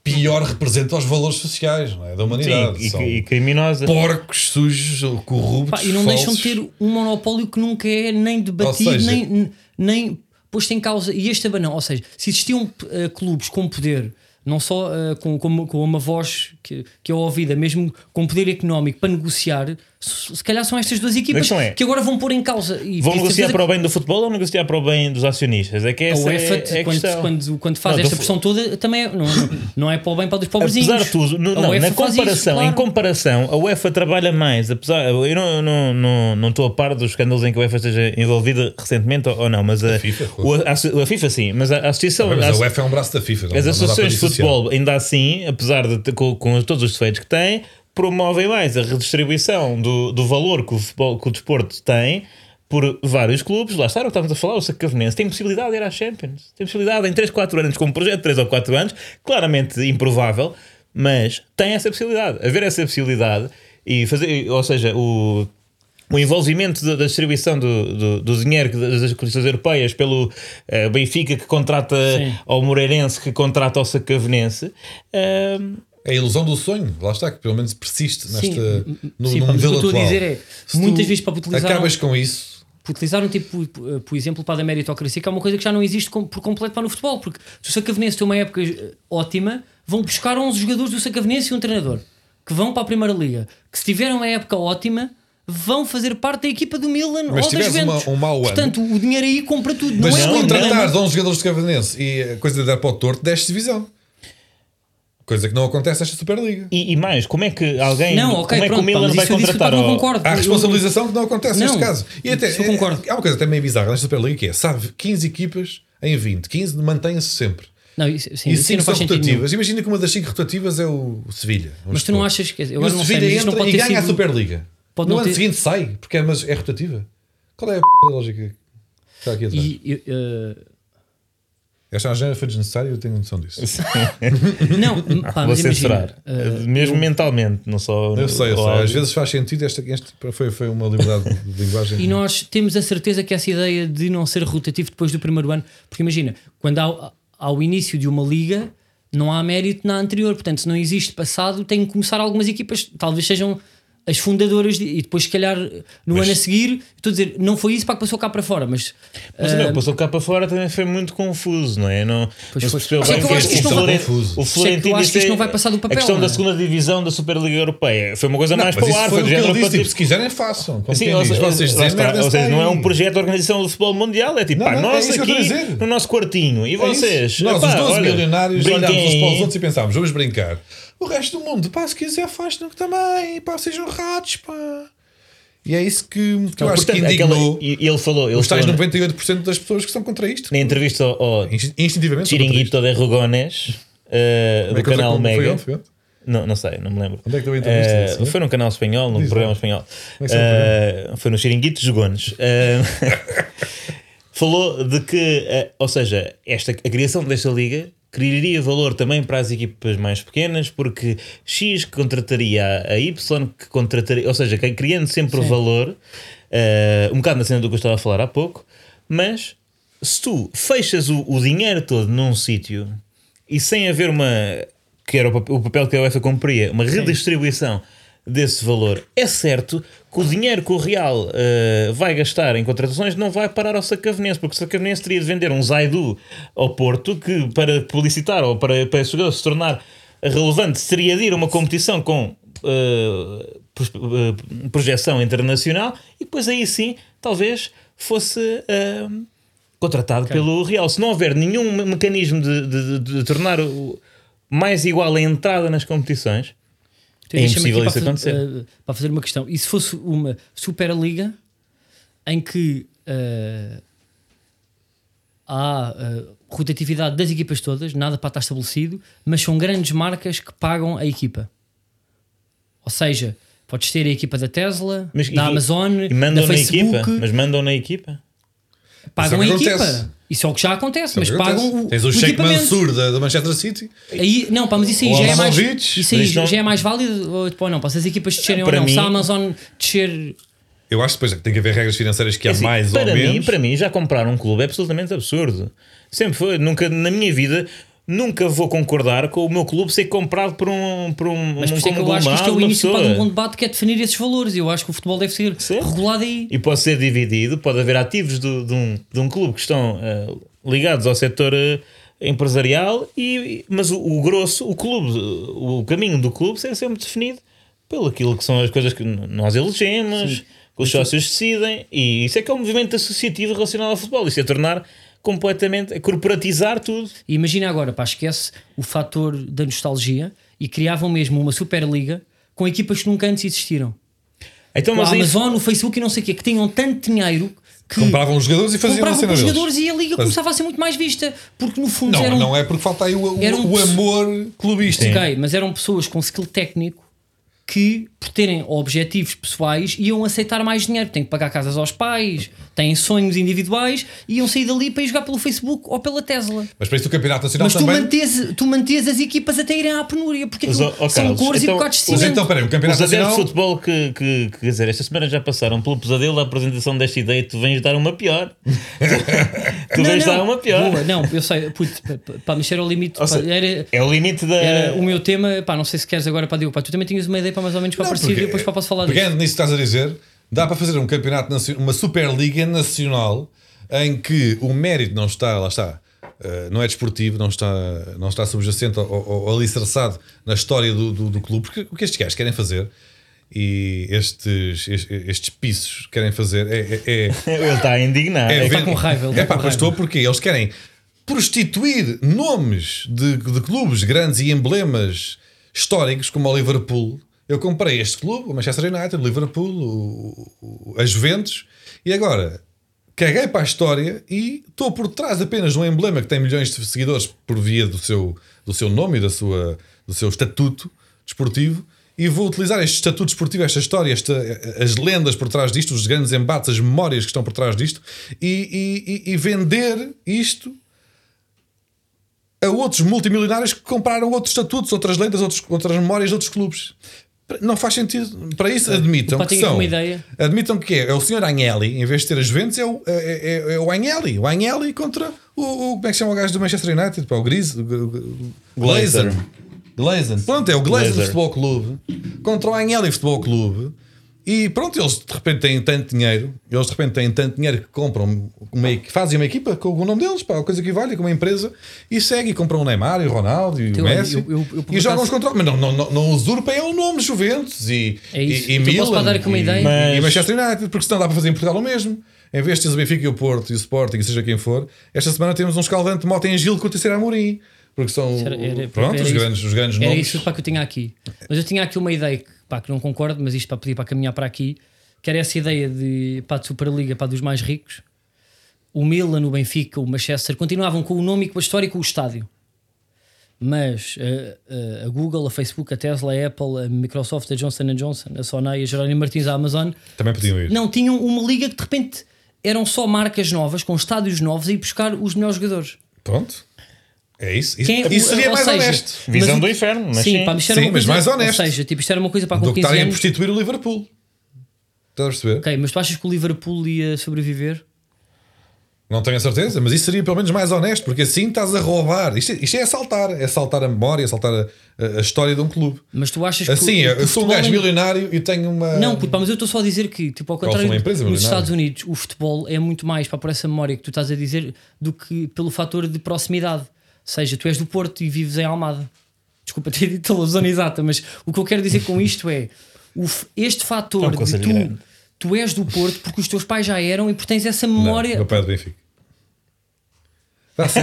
pior representa os valores sociais não é? da humanidade. Sim, e, São e criminosa. porcos, sujos, corruptos. Pá, e não falsos. deixam de ter um monopólio que nunca é nem debatido, seja- nem, nem posto em causa. E este abanão, ou seja, se existiam eh, clubes com poder, não só eh, com, com, com uma voz que, que é ouvida, mesmo com poder económico para negociar, se, se calhar são estas duas equipas questão é- que agora vão pôr em causa. E Vão negociar para o bem do futebol ou negociar para o bem dos acionistas? É que essa a UEFA, é, é a quando, questão. quando, quando faz Não, esta pressão toda, também é, não, não, não é para o bem para os pobrezinhos. Apesar de tudo, no- A não, UEFA na faz isso, comparação, em claro. comparação, a UEFA trabalha mais. Apesar, eu não, não, não, não estou a par dos escândalos em que a UEFA esteja envolvida recentemente ou, não, mas a, FIFA, o- a, a FIFA sim, mas a, a associação. Mas a- a UEFA é um braço da FIFA. não- As não associações de futebol, ainda assim, apesar de ter- com, com todos os defeitos que têm, promovem mais a redistribuição do, do valor que o, futebol, que o desporto tem por vários clubes. Lá está, o que estávamos a falar, o Sacavenense tem possibilidade de ir à Champions. Tem possibilidade em 3, 4 anos, com um projeto de 3 ou 4 anos, claramente improvável, mas tem essa possibilidade. Haver essa possibilidade e fazer, ou seja, o o envolvimento da, distribuição do, do, do dinheiro das competições europeias pelo eh, Benfica que contrata Sim. ao Moreirense que contrata ao Sacavenense ehm, É a ilusão do sonho, lá está, que pelo menos persiste nesta, Sim, no, sim, no pá, mas o que modelo eu estou a atual. dizer é, Se muitas vezes para utilizar Acabas com isso. utilizaram tipo, por, por exemplo, para a da meritocracia, que é uma coisa que já não existe com- por completo para no futebol, porque se o Sacavenense tem uma época eh, ótima, vão buscar 11 jogadores do Sacavenense e um treinador que vão para a Primeira Liga, que se tiverem uma época ótima, vão fazer parte da equipa do Milan Mas ou se tiveres uma- um mau ano- Portanto, o dinheiro aí compra tudo. Mas não se é um contratares drama. 11 jogadores de Cavanense e a coisa de dar para o torto, desce divisão. Coisa que não acontece nesta Superliga. e, e mais, como é que alguém Não, ok, como é que pronto, o Milan vai eu contratar que eu não concordo. Há Eu- responsabilização que não acontece Não, neste caso. E até, eu concordo. É, há uma coisa até meio bizarra nesta Superliga que é, sabe, 15 equipas em 20, 15 mantêm-se sempre. Não, isso, sim, e isso 5 não são rotativas. Imagina que uma das 5 rotativas é o Sevilha. Mas tu não achas que. Eu E o não sei, Sevilha mas isto não entra pode e ganha a sido. Superliga. Pode no não ano ter- seguinte sai, porque é, mas é rotativa. Qual é a p lógica que está aqui atrás? E, e, Esta agenda foi desnecessária eu tenho noção disso. não, pá, Vou censurar. eh, Mesmo mentalmente, não só. Eu sei, eu sei. Às vezes faz sentido. Esta, este foi, foi uma liberdade de linguagem. E nós temos a certeza que essa ideia de não ser rotativo depois do primeiro ano, porque imagina, quando há ao início de uma liga, não há mérito na anterior, portanto, se não existe passado, tem que começar algumas equipas, talvez sejam as fundadoras, de- e depois, se calhar, no Mas- ano a seguir, estou a dizer, não foi isso para que passou cá para fora, mas. Mas ah, não, passou cá para fora também foi muito confuso, não é? Não, Pois não percebeu é bem que o não vai- é Florentino acho que isto não vai passar do papel, A questão não da é? segunda divisão da Superliga Europeia foi uma coisa mais mas para o ar, foi o do que ele disse. Tipo, se quiserem, façam. Como Sim, quem ou, vocês dizem, está, ou seja, não é um projeto de organização do futebol mundial, é tipo, Não, pá, não, é nós a aqui no nosso quartinho e É vocês. Nós, os 12 olha, milionários, olhámos uns para os outros e pensámos, vamos brincar. O resto do mundo, pá, se quiser, faz no que também, pá, sejam ratos, pá. E é isso que, que eu acho Portanto, que aquela- indignou e ele falou, ele os tais falou 98% das pessoas que estão contra isto. na entrevista ao, ao Inst- Instintivamente. são. Chiringuito de Rugones uh, do é canal como foi Mega. onde? Foi onde? Não, não sei, não me lembro. Onde é que deu a entrevista? Sim. foi num canal espanhol, num programa espanhol. É Eh, foi no Chiringuito de Jogones. Eh, falou de que, ou seja, esta, a criação desta liga criaria valor também para as equipas mais pequenas, porque X contrataria a Y, que contrataria, ou seja, criando sempre valor, eh, um bocado na cena do que eu estava a falar há pouco, mas se tu fechas o, o dinheiro todo num sítio e sem haver uma que era o papel, o papel que a UEFA cumpria, uma redistribuição desse valor, é certo que o dinheiro que o Real eh, vai gastar em contratações não vai parar ao Sacavenense, porque o Sacavenense teria de vender um Zaidu ao Porto que para publicitar ou para, para esse jogador se tornar relevante seria de ir a uma competição com eh, projeção internacional e depois aí sim talvez fosse eh, contratado pelo Real. Se não houver nenhum me- mecanismo de, de- de- de tornar o- mais igual a entrada nas competições, Então, É impossível isso para, fazer- acontecer. eh, para fazer uma questão. E se fosse uma Superliga em que eh, há eh, rotatividade das equipas todas, nada para estar estabelecido, mas são grandes marcas que pagam a equipa. Ou seja, podes ter a equipa da Tesla, mas, da e- Amazon, e mandam da na Facebook, equipa, mas mandam na equipa. Pagam a Isso é equipa. acontece. Isso é o que já acontece, mas pagam o, Tens o o Sheikh. Mansur da, da Manchester City. Aí, não, pá, mas isso aí já é mais, isso aí já é mais válido ou, tipo, ou não? Para se as equipas descerem ou não, se a mim- Amazon descer Eu acho que depois tem que haver regras financeiras que há Assim, mais para ou mim, menos. Para mim, já comprar um clube é absolutamente absurdo. Sempre foi. Nunca, na minha vida, nunca vou concordar com o meu clube ser comprado por um, por um, Mas um por isso é que eu acho que isto é o início para pessoa. um bom debate que é definir esses valores. Eu acho que o futebol deve ser Certo. regulado aí. E pode ser dividido, pode haver ativos do- de, um, de um clube que estão eh, ligados ao setor eh, empresarial, e, mas o, o grosso, o clube, o caminho do clube ser sempre definido pelo aquilo que são as coisas que nós elegemos, que os sócios decidem, e isso é que é um movimento associativo relacionado ao futebol, isso é tornar completamente, é corporatizar tudo. E imagina agora, pá, esquece o fator da nostalgia e criavam mesmo uma Superliga com equipas que nunca antes existiram. Então, Com a mas isso, Amazon, o Facebook e não sei o quê, que tinham tanto dinheiro que Compravam os jogadores e faziam a compravam os deles. jogadores e a liga Mas- começava a ser muito mais vista. Porque no fundo Não, eram. não é porque falta aí o, o- eram o amor clubístico. Ok, mas eram pessoas com skill técnico que, terem objetivos pessoais, iam aceitar mais dinheiro. Têm que pagar casas aos pais, têm sonhos individuais, iam sair dali para ir jogar pelo Facebook ou pela Tesla. Mas para isso o Campeonato Nacional Mas tu também. mantes, tu mantes as equipas até irem à penúria, porque Mas, ó, ó, são Carlos, cores então- e bocados de Mas cimento. então, peraí, o Os Campeonato de Nacional. futebol que, que, que, quer dizer, esta semana já passaram pelo pesadelo da apresentação desta ideia e tu vens dar uma pior. tu vens não, dar uma pior. Boa, não, eu sei, puto, pá, pá, pá, mas era o limite. Pá, seja, era, É o limite da. era o meu tema, pá, não sei se queres agora para Diogo, pá, tu também tinhas uma ideia para mais ou menos para Não, aparecer porque- e depois para posso falar disso. Pegando nisso que estás a dizer, dá para fazer um campeonato uma Superliga Nacional em que o mérito não está, lá está, eh, não é desportivo, não está, não está subjacente ou, ou, ou alicerçado na história do, do, do clube, porque o que estes gajos querem fazer e estes, estes, estes pisos querem fazer é, é, é, Ele está a indignar. é É ver- com raiva, ele É está pá, estou porque eles querem prostituir nomes de, de clubes grandes e emblemas históricos como o Liverpool. Eu comprei este clube, o Manchester United, o Liverpool, o, o, a Juventus, e agora caguei para a história e estou por trás apenas de um emblema que tem milhões de seguidores por via do seu, do seu nome e da sua, do seu estatuto desportivo. E vou utilizar este estatuto desportivo, esta história, esta, as lendas por trás disto, os grandes embates, as memórias que estão por trás disto, e, e- e- vender isto a outros multimilionários que compraram outros estatutos, outras lendas, outros, outras memórias de outros clubes. Não faz sentido. Para isso, admitam que são. uma ideia. Admitam que é, é o senhor Agnelli, em vez de ter as Juventus, é o, é, é- é o Agnelli. O Agnelli contra o, o- Como é que se chama o gajo do Manchester United? Pá, o Gris. o- o- o- Glazer. Glazen. Pronto, é o Glazer Glazer. Futebol Clube contra o Agnelli Futebol Clube. E pronto, eles de repente têm tanto dinheiro, eles de repente têm tanto dinheiro que compram, uma, fazem uma equipa com o nome deles, pá, a coisa que vale, com uma empresa, e seguem e compram o Neymar e o Ronaldo e Então, o Messi eu- eu- eu, e jogam os contra Mas não, não, não, não usurpem o nome Juventus e, É isso. e, e Então posso Milan para dar aqui uma e, ideia? e Mas- Manchester United, porque senão dá para fazer em Portugal o mesmo. Em vez de teres o Benfica e o Porto e o Sporting, e seja quem for, esta semana temos um escaldante de moto em Gil com o terceiro Amorim. Porque são Era- era- pronto, era os, grandes, os grandes Era nomes. isso pá, que eu tinha aqui. Mas eu tinha aqui uma ideia que, pá, que não concordo, mas isto para pedir para caminhar para aqui, que era essa ideia de, pá, de Superliga para dos mais ricos. O Milan, o Benfica, o Manchester continuavam com o nome e com a história e com o estádio. Mas eh, eh, a Google, a Facebook, a Tesla, a Apple, a Microsoft, a Johnson Johnson, a Sony, a Jerónimo Martins, a Amazon Também podiam ir. não tinham uma liga que de repente eram só marcas novas, com estádios novos e buscar os melhores jogadores. Pronto. É isso. Isso, Quem é- isso seria mais seja, honesto. Visão mas do inferno, mas sim. pá, isto era Sim, mas coisa- mais honesto. Ou seja, tipo, isto era uma coisa para com Do que 15 estarem a prostituir o Liverpool. Estás a perceber? Ok, mas tu achas que o Liverpool ia sobreviver? Não tenho a certeza, mas isso seria pelo menos mais honesto, porque assim estás a roubar. Isto, é- isto é assaltar, é assaltar a memória, é assaltar a, a- a história de um clube. Mas tu achas que. Assim, o- eu sou um gajo é- milionário e tenho uma. Não, puto, pá, mas eu estou só a dizer que, tipo, ao contrário, uma empresa nos milionária. Estados Unidos, o futebol é muito mais pá, por essa memória que tu estás a dizer do que pelo fator de proximidade. Seja, tu és do Porto e vives em Almada. Desculpa ter dito a zona exata, mas o que eu quero dizer com isto é este É fator um de conselho tu, tu és do Porto porque os teus pais já eram e porque tens essa Não, memória. meu pai é do Benfica. Tá sim.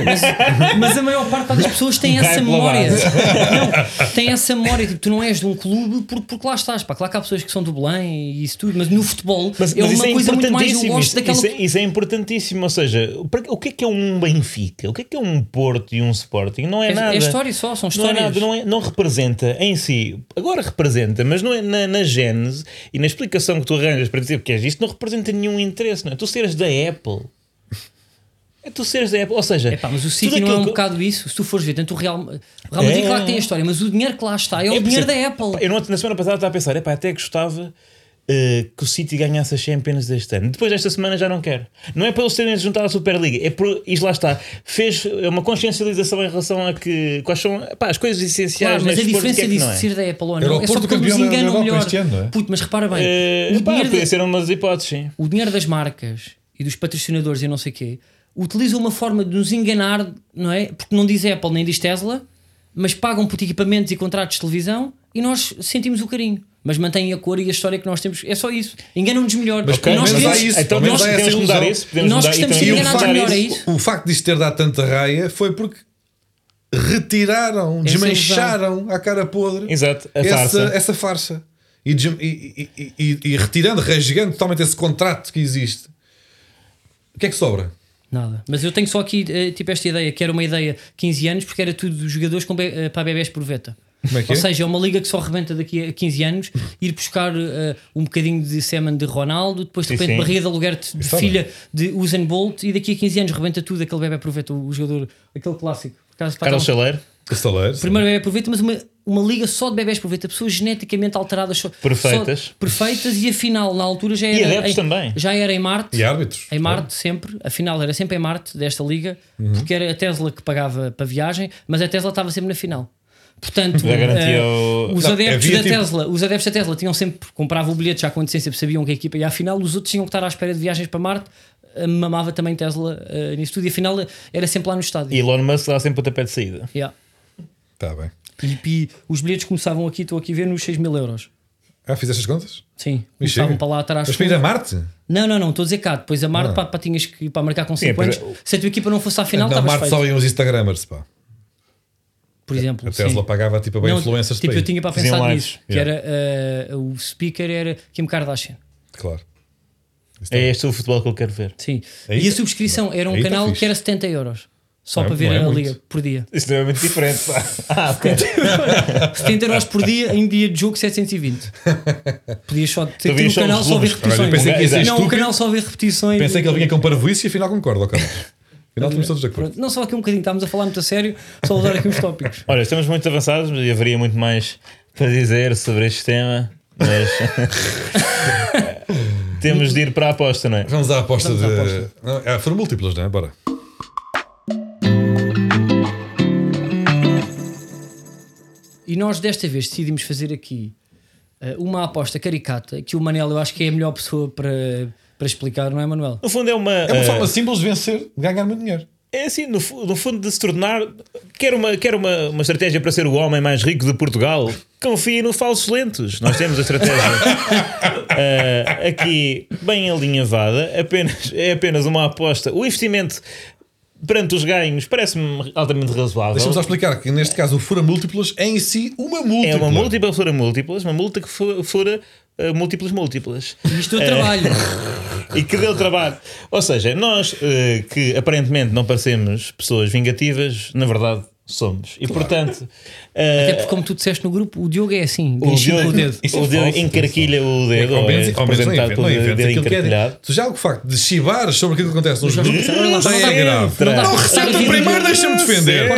Mas a maior parte das pessoas tem essa memória. Não, tem essa memória. Tipo, tu não és de um clube porque, porque lá estás. Pá. Claro que há pessoas que são do Belém e isso tudo, mas no futebol Mas, é mas uma é coisa muito mais. Eu gosto Isso, daquela. isso é, isso é importantíssimo. Ou seja, o que é que é um Benfica? O que é que é um Porto e um Sporting? Não é, É- é nada. história só, são Não é histórias. nada, não, é- não representa em si. Agora representa, mas não é na, na gênese e na explicação que tu arranjas para dizer que és isto, não representa nenhum interesse. Não é? Tu seres da Apple. É tu seres da Apple. Ou seja, Epá, mas o tudo City não é um que- bocado isso. Se tu fores ver, tanto o Real, o Real Madrid, É. claro que tem a história, mas o dinheiro que lá está é, o É, por dinheiro da Apple. Eu não- na semana passada estava a pensar, epá, até gostava eh, que o City ganhasse a Champions deste ano. Depois desta semana já não quero. Não é pelos terem juntado à Superliga, é por. Isto lá está. Fez uma consciencialização em relação a que. Quais são pá, as coisas essenciais Claro, mas a o diferença é disso não é? de ser da Apple ou não o é só porque eles campeão da enganam Europa melhor. ano, é? Puto, mas repara bem, Eh, o, pá, dinheiro podia da- ser umas hipóteses, sim. o dinheiro das marcas e dos patrocinadores e não sei o quê utiliza uma forma de nos enganar, não é? Porque não diz Apple nem diz Tesla, mas pagam por equipamentos e contratos de televisão e nós sentimos o carinho. Mas mantêm a cor e a história que nós temos. É só isso. Enganam-nos melhor. Mas pelo nós queremos- isso. Então nós temos essa que mudar isso. Podemos nós mudar de E enganar facto, melhor, é isso? o facto disto ter dado tanta raia foi porque retiraram, Essa desmancharam à cara podre Exato, essa, farsa. essa farsa. E, e- e- e- e retirando, rasgando totalmente esse contrato que existe. O que é que sobra? Nada. Mas eu tenho só aqui eh, tipo esta ideia, que era uma ideia 15 anos, porque era tudo dos jogadores com be- eh, para bebés por veta. É que Ou é? seja, é uma liga que só rebenta daqui a 15 anos, ir buscar eh, um bocadinho de semen de Ronaldo, depois de repente sim. barriga de aluguer de está filha de Usain Bolt, e daqui a 15 anos rebenta tudo, aquele bebê aproveita o jogador, aquele clássico. Carlos Chaleiro, Estaleiro. Primeiro bebê aproveita, mas uma, uma liga só de bebés aproveita, pessoas geneticamente alteradas, só- Perfeitas. só- perfeitas, e afinal, na altura já E era. adeptos em, também. Já era em Marte. E árbitros. Em Marte, sempre. A final era sempre em Marte desta liga, Uhum. porque era a Tesla que pagava para a viagem, mas a Tesla estava sempre na final. Portanto, eh, o- os, Não, adeptos da tipo- Tesla, os adeptos da Tesla tinham sempre compravam o bilhete já com antecedência, porque sabiam que a equipa ia à final, os outros tinham que estar à espera de viagens para Marte. eh, Mamava também Tesla eh, nisso tudo, e afinal era sempre lá no estádio. e Elon Musk dá sempre o tapé de saída. Yeah. Está bem. E, e os bilhetes começavam aqui, estou aqui a ver, nos 6 mil euros. Ah, fizeste as contas? Sim, chega. para lá atrás. Mas para ir a Marte? Não, não, não, estou a dizer cá. Depois a Marte, Ah. pá, pá, tinhas que ir para marcar com Sim, 5 anos. Se a tua equipa não fosse à final, Na estavas Marte feito. só iam os Instagramers, pá. Por exemplo, A Tesla sim. pagava tipo a bem Não, influencers tipo, para eu tinha para pensar nisso. Que yeah. era eh, o speaker era Kim Kardashian. Claro. É este o futebol que eu quero ver. Sim. Aí e a tá- subscrição era um aí tá canal que era 70 euros. Só Não é- para ver não é a liga por dia. Isso é muito diferente. pá. Ah, ok. 70 euros por dia em dia de jogo 720. Podias só ter um só canal só ver. Olha, repetições. pensei que ia ser não, um canal só ver repetições. Pensei que ele vinha com parvoíce e afinal concordo, Carlos. Afinal estamos todos de acordo. Não só aqui um bocadinho, estávamos a falar muito a sério, só a usar aqui uns tópicos. Olha, estamos muito avançados e haveria muito mais para dizer sobre este tema, mas temos de ir para a aposta, não é? Vamos à aposta Vamos à de. aposta. Não, é, foram múltiplas, não é? Bora. E nós desta vez decidimos fazer aqui eh, uma aposta caricata que o Manel eu acho que é a melhor pessoa para, para explicar, não é, Manuel? No fundo é uma. É uma eh, forma simples de vencer, de ganhar muito dinheiro. É assim, no, no fundo, de se tornar. Quer, uma, quer uma, uma estratégia para ser o homem mais rico de Portugal? Confie no falsos lentos. Nós temos a estratégia eh, aqui bem alinhavada. Apenas, é apenas uma aposta. O investimento perante os ganhos parece-me altamente razoável. Deixa-me só explicar que neste caso o fura múltiplas é em si uma múltipla. É uma múltipla fura múltiplas, uma multa que fu- fura eh, múltiplas múltiplas. E Isto é trabalho. E que deu trabalho. Ou seja, nós eh, que aparentemente não parecemos pessoas vingativas, na verdade somos. E portanto. eh, Até porque, como tu disseste no grupo, o Diogo é assim, o Diogo, o dedo. Isso é o Diogo encarquilha o dedo, é pelo dedo que é encarquilhado. dito. Tu já o facto de chibar sobre aquilo que acontece nos grupos já não é grave. não dá- Não, corta a recebe vida primeiro, deixa-me defender.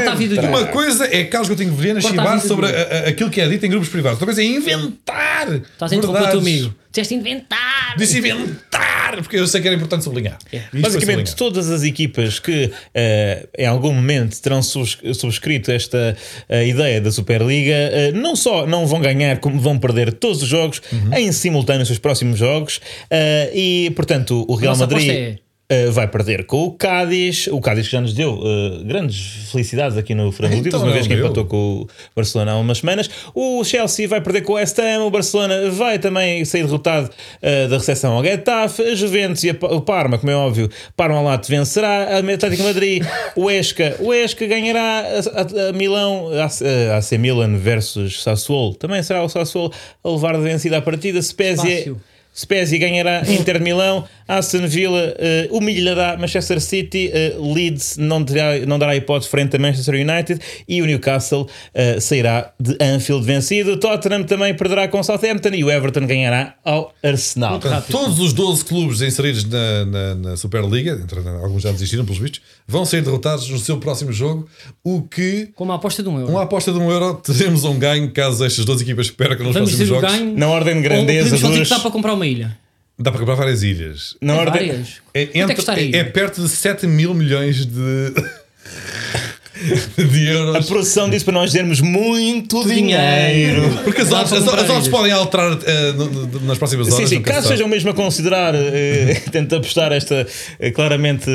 Uma coisa é Carlos Coutinho Vilhena Corta a chibar vida sobre aquilo que é dito em grupos privados. Outra coisa é inventar. Estás a interromper o teu amigo. Disseste inventar. Disse inventar, porque eu sei que era importante sublinhar. É. Basicamente, sublinhado. todas as equipas que eh, em algum momento terão subs- subscrito esta eh, ideia da Superliga eh, não só não vão ganhar, como vão perder todos os jogos Uhum. em simultâneo os seus próximos jogos. eh, e, portanto, o Real nossa Madrid. Eh, vai perder com o Cádiz, o Cádiz que já nos deu eh, grandes felicidades aqui no Fernando Então, uma vez que deu. empatou com o Barcelona há umas semanas. O Chelsea vai perder com o West Ham, o Barcelona vai também sair derrotado eh, da recepção ao Getafe, a Juventus e a o Parma, como é óbvio, Parmalat vencerá, a Atlético de Madrid, o Esca, o Esca ganhará a, a- a Milão, a, a AC Milan versus Sassuolo, também será o Sassuolo a levar de vencida a partida, Spezia Fácil. Spezia ganhará Inter de Milão, Aston Villa eh, humilhará Manchester City, eh, Leeds não, terá, não dará hipótese frente a Manchester United e o Newcastle eh, sairá de Anfield vencido. Tottenham também perderá com Southampton e o Everton ganhará ao Arsenal. Portanto, todos os 12 clubes inseridos na, na, na Superliga, entre- alguns já desistiram pelos vistos, vão ser derrotados no seu próximo jogo, o que, Com uma aposta de um euro. uma aposta de um euro, teremos um ganho caso estas duas equipas percam nos Vamos próximos jogos. ganho. Na ordem de grandeza dos- para comprar uma uma ilha? Dá para comprar várias ilhas. Na Tem ordem. várias. É, Quanto é que entre- é- é perto de 7 mil milhões de, de A euros. produção disse para nós dizermos muito dinheiro. dinheiro. Porque as Dá odds, as, as odds podem alterar eh, no- no- nas próximas horas. Sim, sim, caso sejam mesmo a considerar, eh, tento apostar esta eh, claramente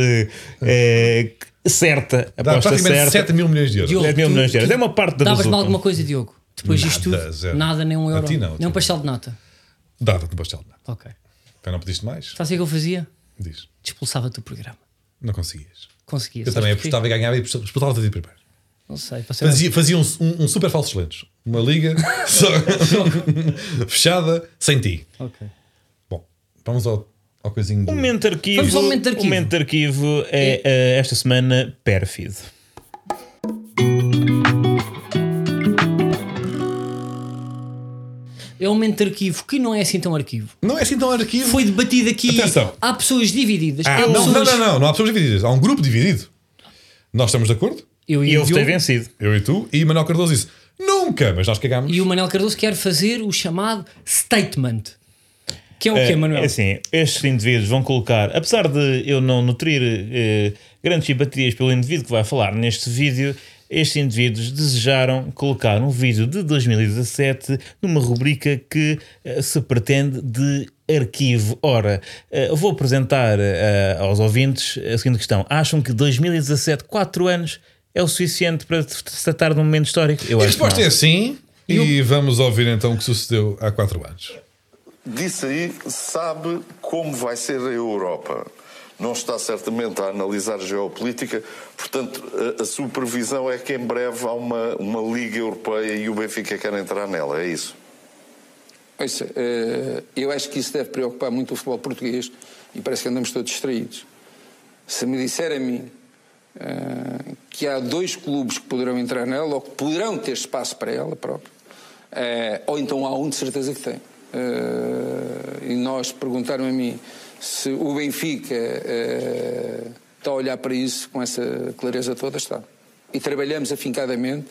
eh, certa, Dá aposta praticamente certa. 7 mil milhões de euros. Diogo, 10 mil tu- milhões de euros. tu É uma parte da Davas-me alguma coisa, Diogo? Depois disto Nada, tudo, zero. nada, nem um A euro. ti não, a nem um não. pastel de nata. Dava-te um de nata. Ok. Então não pediste mais? Sabe o que é que eu fazia? Diz. Expulsava-te do programa. Não conseguias. Conseguia. Eu também porquê? apostava e ganhava e expulsava-te a ti primeiro. Não sei. Fazia, fazia um, um- um super falsos lentos. Uma liga só fechada sem ti. Ok. Bom, vamos ao, ao coisinho do... O momento arquivo, Vamos ao momento de arquivo. O momento de arquivo é eh, esta semana pérfido. É um momento de arquivo que não é assim tão arquivo. Não é assim tão arquivo. Foi debatido aqui. Atenção. Há pessoas divididas. Ah, há não, pessoas... não, não, não, não há pessoas divididas. Há um grupo dividido. Nós estamos de acordo. Eu E e, Diogo, vencido. Eu e tu. E Manuel Cardoso disse: Nunca, mas nós cagámos. e o Manel Cardoso quer fazer o chamado statement. Que é o É, quê, Manuel? é assim, estes indivíduos vão colocar, apesar de eu não nutrir eh, grandes simpatias pelo indivíduo que vai falar neste vídeo, estes indivíduos desejaram colocar um vídeo de 2017 numa rubrica que eh, se pretende de arquivo. Ora, eh, eu vou apresentar eh, aos ouvintes a seguinte questão: acham que 2017, 4 anos, é o suficiente para se tratar de um momento histórico? Eu E a resposta é sim. E vamos ouvir então o que sucedeu há 4 anos. Disse aí, sabe como vai ser a Europa. Não está certamente a analisar geopolítica, portanto, a, sua previsão é que em breve há uma, uma Liga Europeia e o Benfica quer entrar nela, é isso? Ouça, eh, eu acho que isso deve preocupar muito o futebol português e parece que andamos todos distraídos. Se me disser a mim eh, que há dois clubes que poderão entrar nela ou que poderão ter espaço para ela própria, eh, ou então há um de certeza que tem. E nós perguntaram a mim se o Benfica eh, está a olhar para isso com essa clareza toda, está. E trabalhamos afincadamente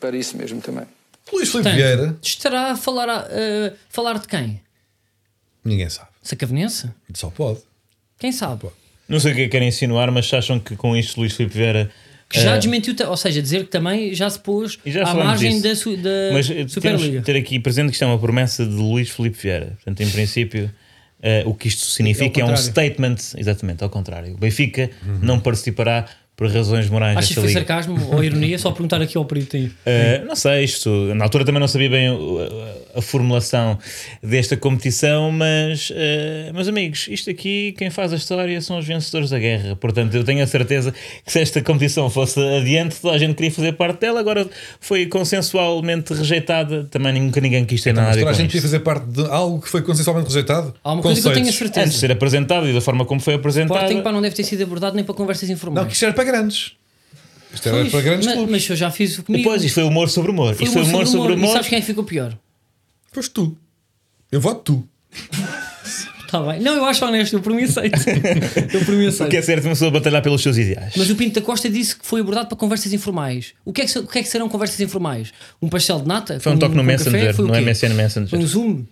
para isso mesmo também. Luís Filipe Vieira, Estará a falar, a, a falar de quem? ninguém sabe. Sacavenense? Só pode. Quem sabe? Não sei o que é que querem insinuar, mas acham que com isto Luís Filipe Vieira. Que já eh, desmentiu, ou seja, dizer que também já se pôs já à margem disso. da, da Mas Superliga. de ter aqui presente que isto é uma promessa de Luís Filipe Vieira. Portanto, em princípio, eh, o que isto significa é, um contrário. statement, exatamente ao contrário. O Benfica não participará por razões morais Achas que foi liga. sarcasmo ou ironia? Só perguntar aqui ao perito aí. Uh, não sei, isto na altura também não sabia bem o- a, formulação desta competição, mas, uh, meus amigos, isto aqui, quem faz a história são os vencedores da guerra. Portanto, eu tenho a certeza que se esta competição fosse adiante, toda a gente queria fazer parte dela. Agora foi consensualmente rejeitada. Também nunca ninguém quis ter nada a ver toda a gente queria fazer parte de algo que foi consensualmente rejeitado. Há uma coisa que eu tenho a certeza. Antes de ser apresentado e da forma como foi apresentado. Sporting pá, não deve ter sido abordado nem para conversas Não, informais. que isto era para grandes. Isto era Pois, para grandes mas, clubes. mas eu já fiz o comigo. Depois, isto foi humor sobre humor. Foi isto foi humor sobre E humor. sabes quem é ficou pior? Foste tu. Eu voto tu. Está bem. Não, eu acho honesto, eu por mim aceito. eu por mim aceito. Porque é certo, começou a batalhar pelos seus ideais. Mas o Pinto da Costa disse que foi abordado para conversas informais. O que é que, o que, é que serão conversas informais? Um pastel de nata? Foi um Com- toque no com Messenger, café? Foi o no quê? MSN Messenger. Foi um Zoom?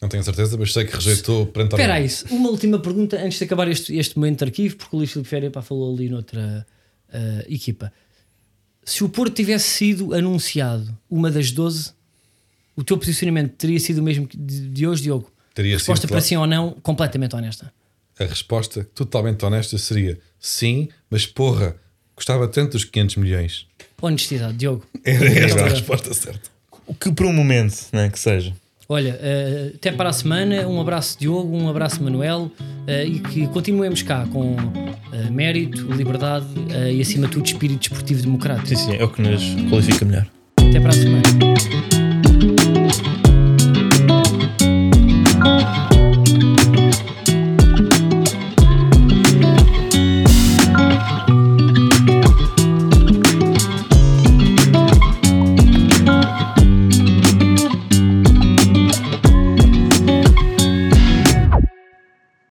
Não tenho certeza, mas sei que rejeitou perante Espera aí, uma última pergunta antes de acabar este, este momento de arquivo, porque o Luís Filipe Ferreira pá, falou ali noutra ah, equipa. Se o Porto tivesse sido anunciado uma das 12, o teu posicionamento teria sido o mesmo que de, de hoje, Diogo? Teria Resposta sido, para claro. sim ou não, completamente honesta. A resposta totalmente honesta seria sim, mas porra, gostava tanto dos 500 milhões. Honestidade, Diogo. Era esta a resposta certa. O que por um momento, né, que seja. Olha, eh, até para a semana. Um abraço, Diogo, um abraço, Manuel, eh, e que continuemos cá com eh, mérito, liberdade e, acima de tudo, espírito desportivo democrático. Sim, sim, é o que nos qualifica melhor. Até para a semana.